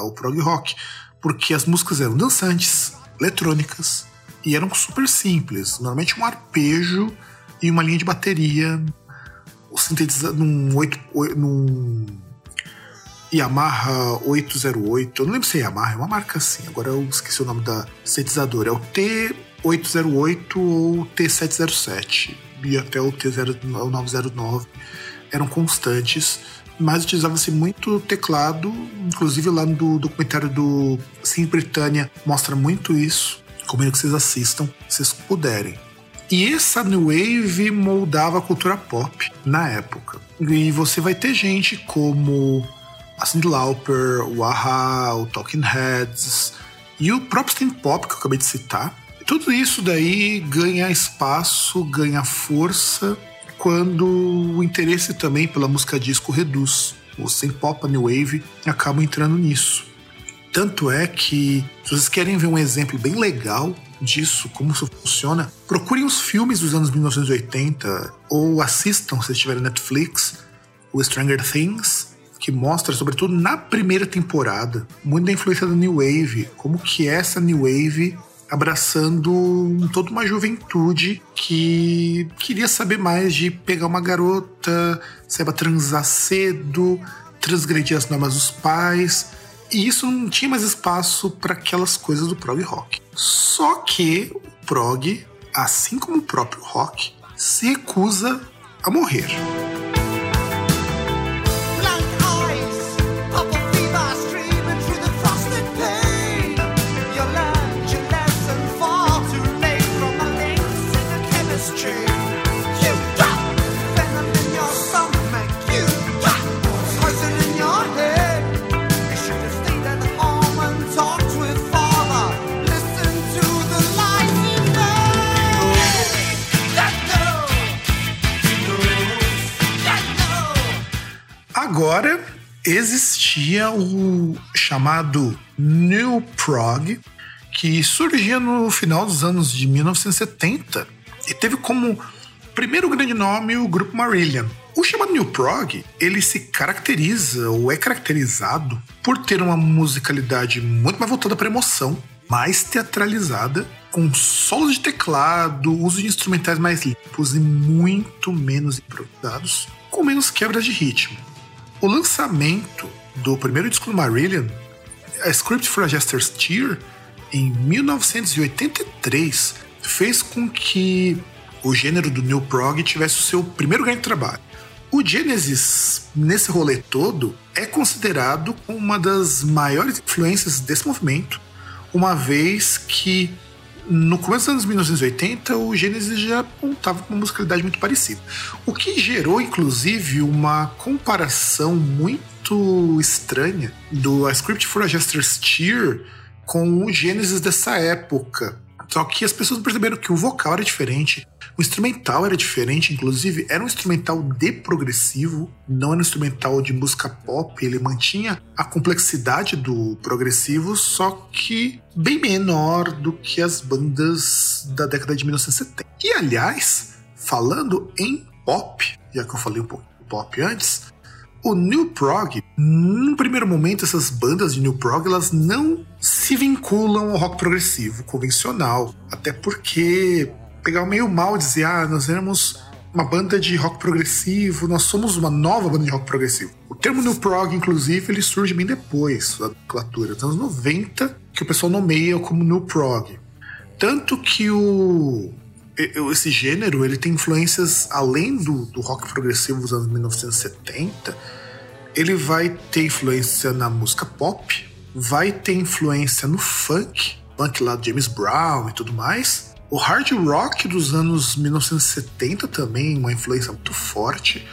A: ao prog rock, porque as músicas eram dançantes, eletrônicas e eram super simples. Normalmente um arpejo e uma linha de bateria sintetizado num, 8, num Yamaha 808. Eu não lembro se é Yamaha, é uma marca assim. Agora eu esqueci o nome da sintetizadora. É o T808 ou T707. E até o T909 eram constantes, mas utilizava-se muito teclado. Inclusive lá no documentário do Sim Britânia mostra muito isso. Recomendo que vocês assistam, se vocês puderem. E essa New Wave moldava a cultura pop na época. E você vai ter gente como a Cyndi Lauper, o Aha, o Talking Heads e o próprio Steam Pop que eu acabei de citar. Tudo isso daí ganha espaço, ganha força quando o interesse também pela música disco reduz. O Steam Pop, a New Wave acabam entrando nisso. Tanto é que, se vocês querem ver um exemplo bem legal disso, como isso funciona, procurem os filmes dos anos 1980 ou assistam, se tiver Netflix, o Stranger Things que mostra, sobretudo na primeira temporada, muito da influência da New Wave, como que essa New Wave abraçando toda uma juventude que queria saber mais de pegar uma garota, saiba transar cedo, transgredir as normas dos pais. E isso não tinha mais espaço para aquelas coisas do prog rock. Só que o prog, assim como o próprio rock, se recusa a morrer. Agora, existia o chamado New Prog, que surgia no final dos anos de 1970 e teve como primeiro grande nome o grupo Marillion. O chamado New Prog, ele se caracteriza ou é caracterizado por ter uma musicalidade muito mais voltada para emoção, mais teatralizada, com solos de teclado, uso de instrumentais mais limpos e muito menos improvisados, com menos quebras de ritmo. O lançamento do primeiro disco do Marillion, A Script for a Jester's Tear, em 1983, fez com que o gênero do New Prog tivesse o seu primeiro grande trabalho. O Genesis, nesse rolê todo, é considerado uma das maiores influências desse movimento, uma vez que no começo dos anos 1980, o Genesis já apontava com uma musicalidade muito parecida. O que gerou, inclusive, uma comparação muito estranha do A Script for a Jester's Tear com o Genesis dessa época. Só que as pessoas perceberam que o vocal era diferente, o instrumental era diferente, inclusive era um instrumental de progressivo, não era um instrumental de música pop, ele mantinha a complexidade do progressivo, só que bem menor do que as bandas da década de 1970. E aliás, falando em pop, já que eu falei um pouco pop antes, o New Prog, num primeiro momento, essas bandas de New Prog, elas não se vinculam ao rock progressivo convencional. Até porque pegar meio mal dizer, ah, nós éramos uma banda de rock progressivo, nós somos uma nova banda de rock progressivo. O termo New Prog, inclusive, ele surge bem depois da nomenclatura, dos anos 90, que o pessoal nomeia como New Prog. Tanto que o esse gênero ele tem influências além do, do rock progressivo dos anos 1970. Ele vai ter influência na música pop, vai ter influência no funk, funk lá do James Brown e tudo mais. O hard rock dos anos 1970 também, uma influência muito forte.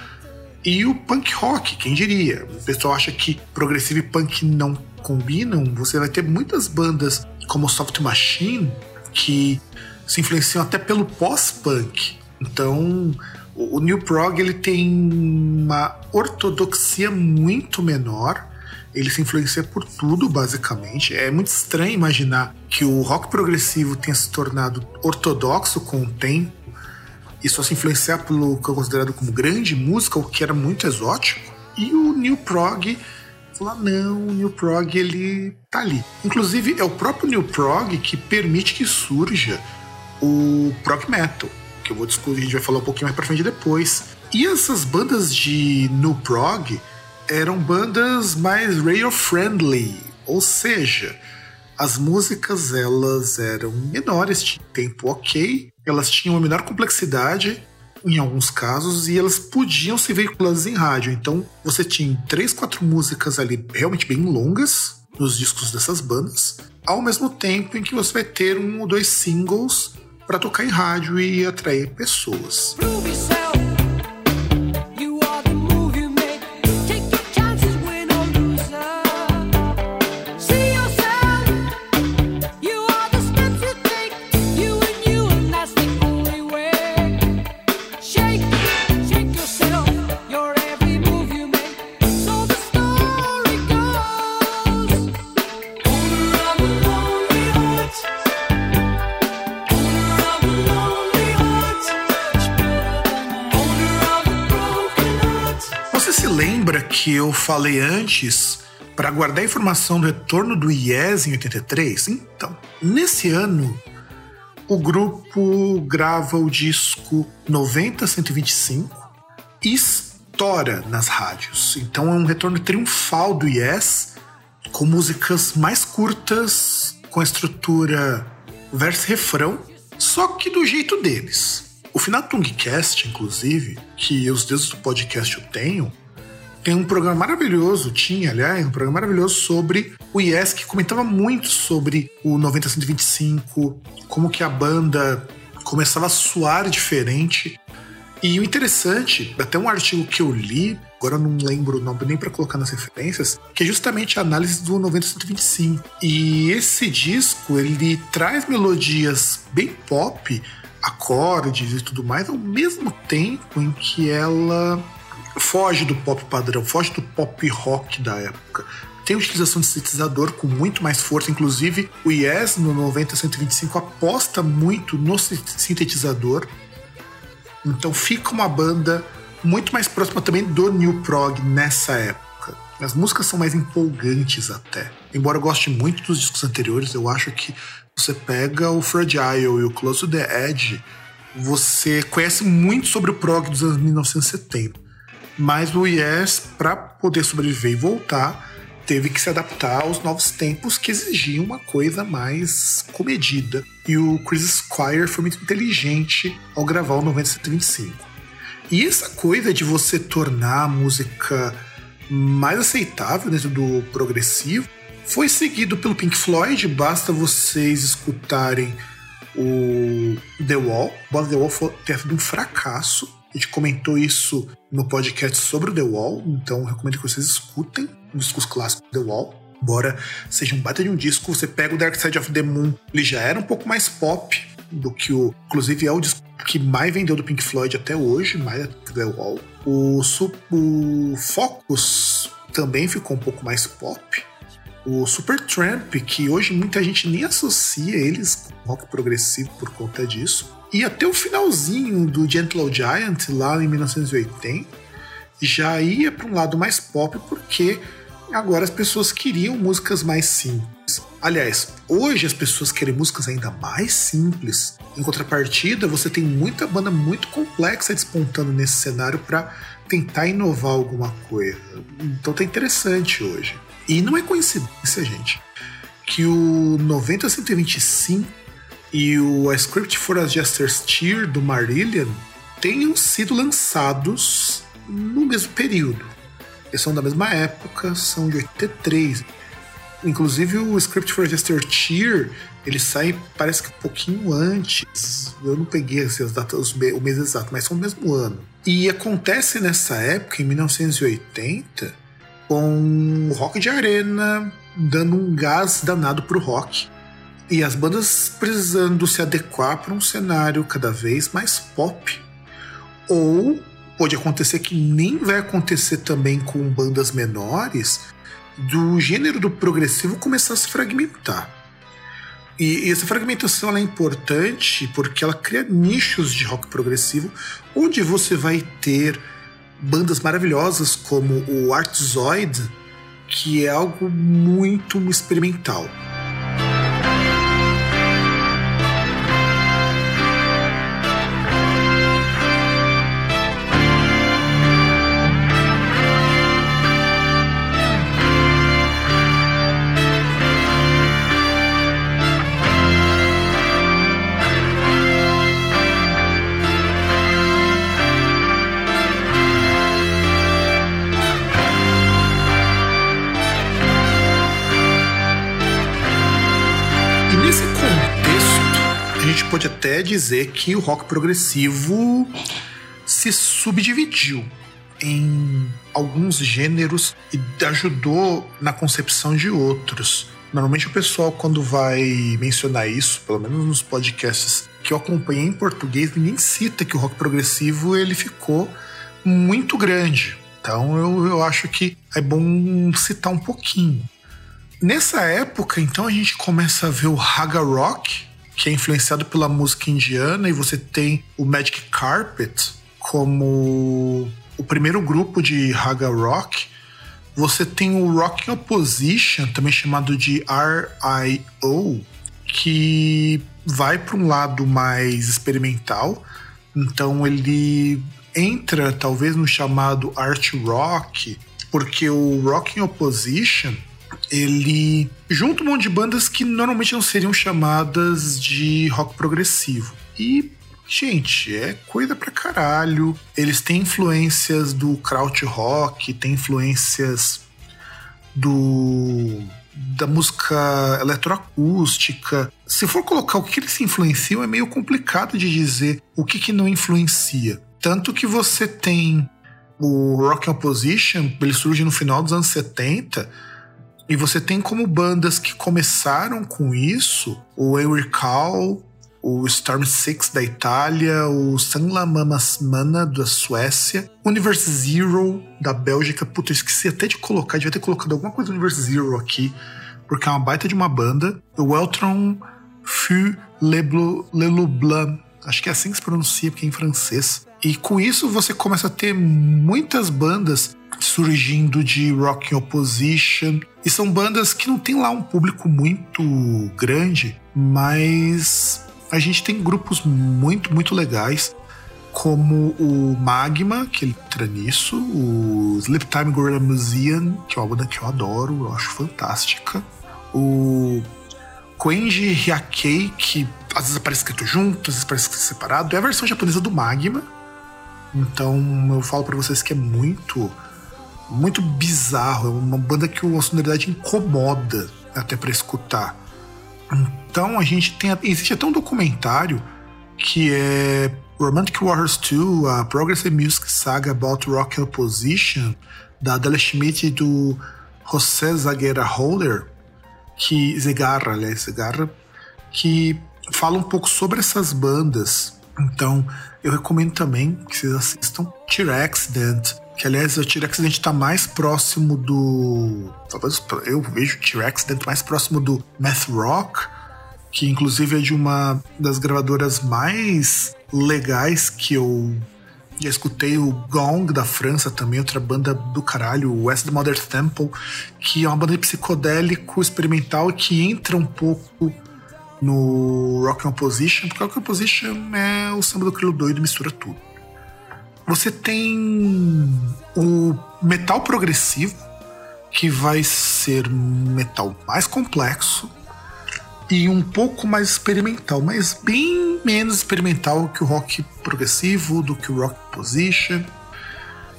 A: E o punk rock, quem diria? O pessoal acha que progressivo e punk não combinam. Você vai ter muitas bandas como Soft Machine que se influenciam até pelo pós-punk. Então, o New Prog ele tem uma ortodoxia muito menor. Ele se influencia por tudo, basicamente. É muito estranho imaginar que o rock progressivo tenha se tornado ortodoxo com o tempo e só se influenciar pelo que é considerado como grande música, o que era muito exótico. E o New Prog falar, não, o New Prog ele tá ali. Inclusive, é o próprio New Prog que permite que surja o prog metal, que eu vou discutir, a gente vai falar um pouquinho mais pra frente depois. E essas bandas de new prog eram bandas mais radio friendly, ou seja, as músicas elas eram menores, tinham tempo ok, elas tinham uma menor complexidade em alguns casos e elas podiam ser veiculadas em rádio. Então você tinha três, quatro músicas ali realmente bem longas nos discos dessas bandas, ao mesmo tempo em que você vai ter um ou dois singles para tocar em rádio e atrair pessoas. Falei antes para guardar a informação do retorno do IES em 83? Então, nesse ano, o grupo grava o disco 90-125 e estoura nas rádios. Então é um retorno triunfal do Yes, com músicas mais curtas, com a estrutura verso-refrão, só que do jeito deles. O final Tungcast, inclusive, que os deuses do podcast eu tenho, tem um programa maravilhoso, tinha, aliás, um programa maravilhoso sobre o Yes, que comentava muito sobre o 90-125, como que a banda começava a soar diferente. E o interessante, até um artigo que eu li, agora eu não lembro o nome nem para colocar nas referências, que é justamente a análise do 90-125. E esse disco, ele traz melodias bem pop, acordes e tudo mais, ao mesmo tempo em que ela foge do pop padrão, foge do pop rock da época. Tem utilização de sintetizador com muito mais força, inclusive o Yes no 90-125 aposta muito no sintetizador. Então fica uma banda muito mais próxima também do New Prog nessa época. As músicas são mais empolgantes até. Embora eu goste muito dos discos anteriores, eu acho que você pega o Fragile e o Close to the Edge, você conhece muito sobre o prog dos anos 1970. Mas o Yes, para poder sobreviver e voltar, teve que se adaptar aos novos tempos que exigiam uma coisa mais comedida. E o Chris Squire foi muito inteligente ao gravar o 9025. E essa coisa de você tornar a música mais aceitável dentro do progressivo foi seguido pelo Pink Floyd. Basta vocês escutarem o The Wall. O The Wall ter sido um fracasso a gente comentou isso no podcast sobre o The Wall, então recomendo que vocês escutem o discos clássicos The Wall. Embora seja um baita de um disco, você pega o Dark Side of the Moon, ele já era um pouco mais pop do que o. Inclusive, é o disco que mais vendeu do Pink Floyd até hoje, mais do The Wall. O, o Focus também ficou um pouco mais pop. O Supertramp, que hoje muita gente nem associa eles com rock progressivo por conta disso. E até o finalzinho do Gentle Giant, lá em 1980, já ia para um lado mais pop, porque agora as pessoas queriam músicas mais simples. Aliás, hoje as pessoas querem músicas ainda mais simples. Em contrapartida, você tem muita banda muito complexa despontando nesse cenário para tentar inovar alguma coisa. Então tá interessante hoje. E não é coincidência, gente, que o 90-125 e o A Script for a Jester's Tear do Marillion tenham sido lançados no mesmo período. Eles são da mesma época, são de 83. Inclusive o Script for a Jester Tear ele sai, parece que um pouquinho antes. Eu não peguei as datas, o mês exato, mas são no mesmo ano. E acontece nessa época, em 1980, com rock de arena dando um gás danado pro rock. E as bandas precisando se adequar para um cenário cada vez mais pop. Ou pode acontecer que nem vai acontecer também com bandas menores, do gênero do progressivo começar a se fragmentar. E essa fragmentação é importante porque ela cria nichos de rock progressivo, onde você vai ter bandas maravilhosas como o Artzoid, que é algo muito experimental. Até dizer que o rock progressivo se subdividiu em alguns gêneros e ajudou na concepção de outros. Normalmente o pessoal, quando vai mencionar isso, pelo menos nos podcasts que eu acompanhei em português, ninguém cita que o rock progressivo ele ficou muito grande. Então eu, eu acho que é bom citar um pouquinho. Nessa época, então, a gente começa a ver o Raga Rock, que é influenciado pela música indiana, e você tem o Magic Carpet como o primeiro grupo de raga rock. Você tem o Rock Opposition, também chamado de RIO, que vai para um lado mais experimental, então ele entra talvez no chamado art rock, porque o Rock in Opposition ele junta um monte de bandas que normalmente não seriam chamadas de rock progressivo. E Gente, é coisa pra caralho. Eles têm influências do kraut rock, tem influências do da música eletroacústica. Se for colocar o que eles influenciam, é meio complicado de dizer o que, que não influencia. Tanto que você tem o Rock Opposition, ele surge no final dos anos 70, e você tem como bandas que começaram com isso, o Euricall, o Storm Six da Itália, o Sanla Mamasmana da Suécia, Universe Zero da Bélgica. Puta, eu esqueci até de colocar, devia ter colocado alguma coisa do Universe Zero aqui, porque é uma baita de uma banda. O Weltron Fu Lelublan, acho que é assim que se pronuncia, porque é em francês. E com isso você começa a ter muitas bandas surgindo de rock opposition. E são bandas que não tem lá um público muito grande, mas a gente tem grupos muito, muito legais, como o Magma, que ele entra nisso, o Sleeptime Gorilla Museum, que é uma banda que eu adoro, eu acho fantástica, o Koenji Hyakei, que às vezes aparece escrito junto, às vezes aparece escrito separado, é a versão japonesa do Magma. Então eu falo para vocês que é muito, muito bizarro, é uma banda que a sonoridade incomoda até para escutar. Então a gente tem. Existe até um documentário que é Romantic Warriors 2, a Progressive Music Saga About Rock Opposition, da Adela Schmidt e do José Zagueira Holler, que. Zegarra, aliás, Zegarra, que fala um pouco sobre essas bandas. Então, eu recomendo também que vocês assistam T-Accident, que aliás o T-Accident está mais próximo do. Talvez eu vejo o T-Accident mais próximo do math rock, que inclusive é de uma das gravadoras mais legais que eu já escutei o Gong da França também, outra banda do caralho, o West Mother Temple, que é uma banda de psicodélico experimental que entra um pouco no Rock Opposition, porque Rock Opposition é o samba do crilo doido, mistura tudo. Você tem o metal progressivo, que vai ser metal mais complexo e um pouco mais experimental, mas bem menos experimental que o rock progressivo, do que o rock position.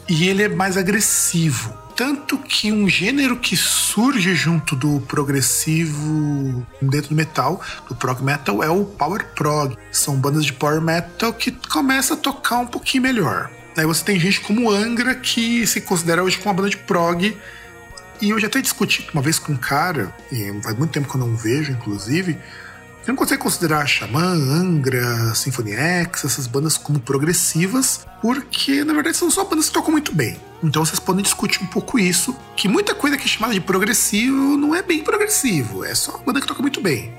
A: E ele é mais agressivo. Tanto que um gênero que surge junto do progressivo dentro do metal, do prog metal, é o power prog. São bandas de power metal que começam a tocar um pouquinho melhor. Você tem gente como Angra que se considera hoje como uma banda de prog. E eu já até discuti uma vez com um cara, e faz muito tempo que eu não vejo, inclusive, eu não consegue considerar Xamã, Angra, Symphony X, essas bandas como progressivas, porque na verdade são só bandas que tocam muito bem. Então vocês podem discutir um pouco isso, que muita coisa que é chamada de progressivo não é bem progressivo, é só uma banda que toca muito bem.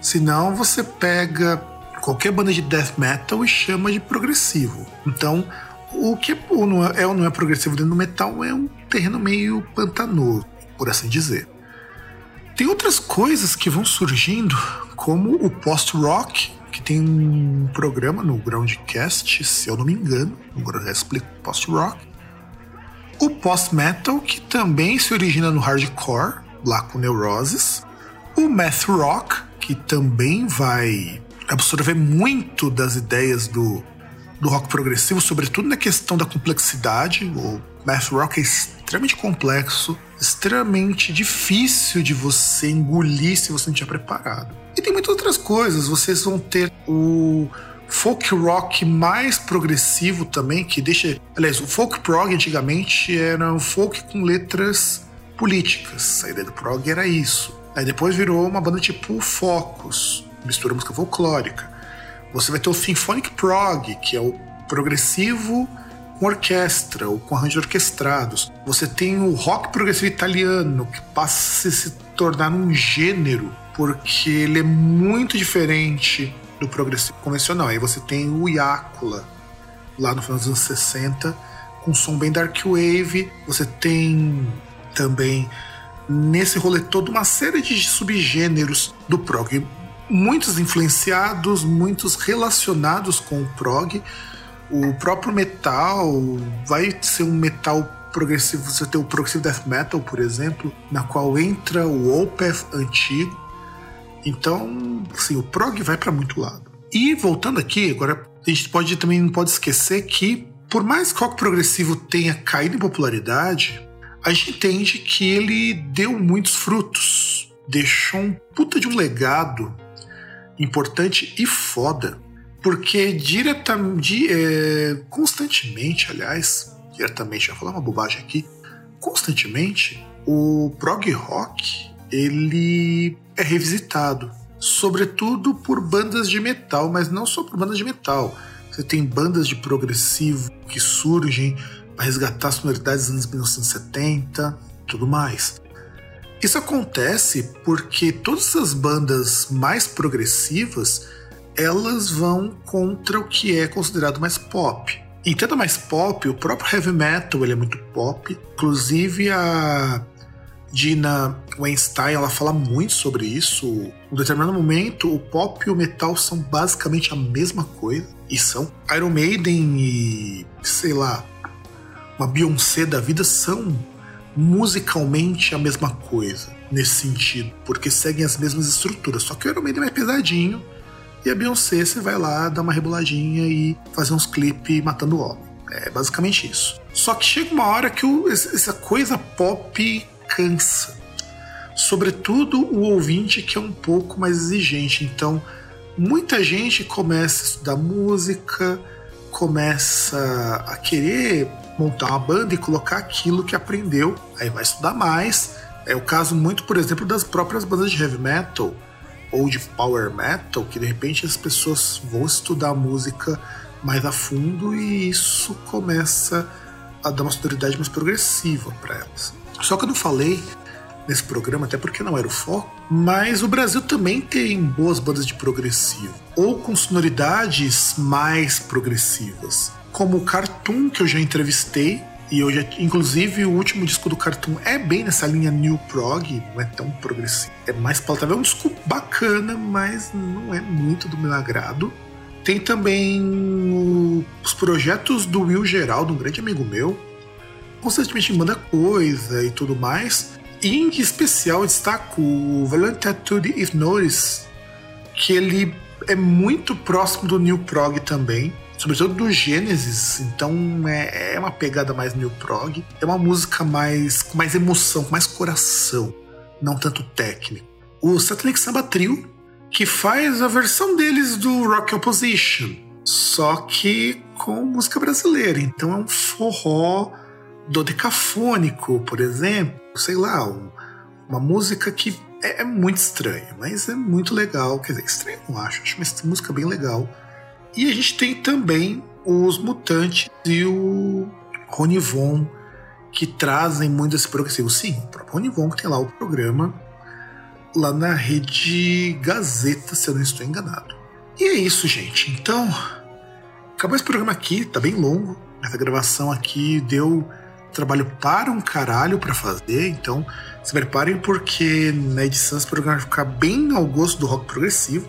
A: Senão você pega qualquer banda de death metal e chama de progressivo. Então, o que é, não é, não é progressivo dentro do metal é um terreno meio pantanoso, por assim dizer. Tem outras coisas que vão surgindo, como o post-rock, que tem um programa no Groundcast, se eu não me engano, no Groundcast post-rock. O post-metal, que também se origina no hardcore, lá com Neurosis. O math rock, que também vai absorver muito das ideias do do rock progressivo, sobretudo na questão da complexidade. O math rock é extremamente complexo, extremamente difícil de você engolir se você não estiver preparado. E tem muitas outras coisas. Vocês vão ter o folk rock mais progressivo também, que deixa. Aliás, o folk prog antigamente era um folk com letras políticas. A ideia do prog era isso. Aí depois virou uma banda tipo Focus, mistura música folclórica. Você vai ter o Symphonic Prog, que é o progressivo com orquestra ou com arranjos orquestrados. Você tem o rock progressivo italiano, que passa a se tornar um gênero, porque ele é muito diferente do progressivo convencional. Aí você tem o Iácula, lá no final dos anos 60, com som bem dark wave. Você tem também nesse rolê todo uma série de subgêneros do prog muitos influenciados, muitos relacionados com o prog. O próprio metal vai ser um metal progressivo. Você tem o progressive death metal, por exemplo, na qual entra o Opeth antigo. Então, assim, o prog vai para muito lado. E voltando aqui, agora a gente pode também não pode esquecer que por mais que o rock progressivo tenha caído em popularidade, a gente entende que ele deu muitos frutos, deixou um puta de um legado importante e foda. Porque diretamente, é, constantemente, aliás, diretamente, já falar uma bobagem aqui, constantemente, o prog rock ele é revisitado, sobretudo por bandas de metal, mas não só por bandas de metal. Você tem bandas de progressivo que surgem para resgatar sonoridades dos anos 1970, tudo mais. Isso acontece porque todas as bandas mais progressivas elas vão contra o que é considerado mais pop. Entenda mais pop, o próprio heavy metal ele é muito pop. Inclusive a Dina Weinstein ela fala muito sobre isso. Em determinado momento, o pop e o metal são basicamente a mesma coisa. E são. Iron Maiden e. sei lá. Uma Beyoncé da vida são musicalmente a mesma coisa nesse sentido, porque seguem as mesmas estruturas, só que o Iron Maiden é mais pesadinho e a Beyoncé você vai lá dar uma reboladinha e fazer uns clipes matando o homem. É basicamente isso. Só que chega uma hora que o, essa coisa pop cansa. Sobretudo o ouvinte que é um pouco mais exigente. Então, muita gente começa a estudar música, começa a querer montar uma banda e colocar aquilo que aprendeu, aí vai estudar mais. É o caso muito, por exemplo, das próprias bandas de heavy metal ou de power metal, que de repente as pessoas vão estudar música mais a fundo e isso começa a dar uma sonoridade mais progressiva para elas. Só que eu não falei nesse programa, até porque não era o foco, mas o Brasil também tem boas bandas de progressivo, ou com sonoridades mais progressivas como o Cartoon, que eu já entrevistei, e eu já, inclusive, o último disco do Cartoon é bem nessa linha New Prog, não é tão progressivo. É mais palatável. É um disco bacana, mas não é muito do meu agrado. Tem também o, os projetos do Will Geraldo, um grande amigo meu. Constantemente manda coisa e tudo mais. E em especial destaco o Valent Tattooed If Notice, que ele é muito próximo do New Prog também sobretudo do Gênesis, então é, é uma pegada mais new prog, é uma música mais com mais emoção, com mais coração, não tanto técnico. O Satanic Samba Trio, que faz a versão deles do Rock Opposition, só que com música brasileira, então é um forró dodecafônico, por exemplo, sei lá, um, uma música que é, é, muito estranha, mas é muito legal, quer dizer, estranho não acho, acho uma música bem legal e a gente tem também os mutantes e o Ronivon, que trazem muito esse progressivo. Sim, o próprio Ronivon que tem lá o programa lá na rede Gazeta, se eu não estou enganado. E é isso, gente. Então, acabou esse programa aqui, tá bem longo. Essa gravação aqui deu trabalho para um caralho para fazer, então se preparem porque na edição esse programa vai ficar bem ao gosto do rock progressivo.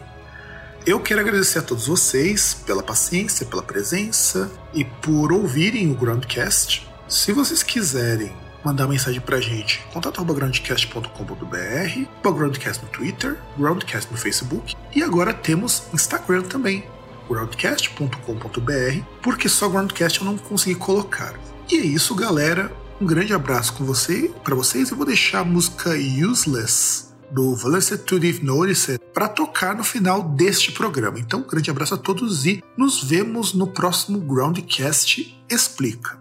A: Eu quero agradecer a todos vocês pela paciência, pela presença e por ouvirem o Groundcast. Se vocês quiserem mandar mensagem pra gente, contato.groundcast.com.br, Groundcast no Twitter, Groundcast no Facebook e agora temos Instagram também, groundcast.com.br, porque só Groundcast eu não consegui colocar. E é isso, galera. Um grande abraço com você, para vocês. Eu vou deixar a música Useless do Velocitude Notice para tocar no final deste programa. Então, um grande abraço a todos e nos vemos no próximo Groundcast Explica.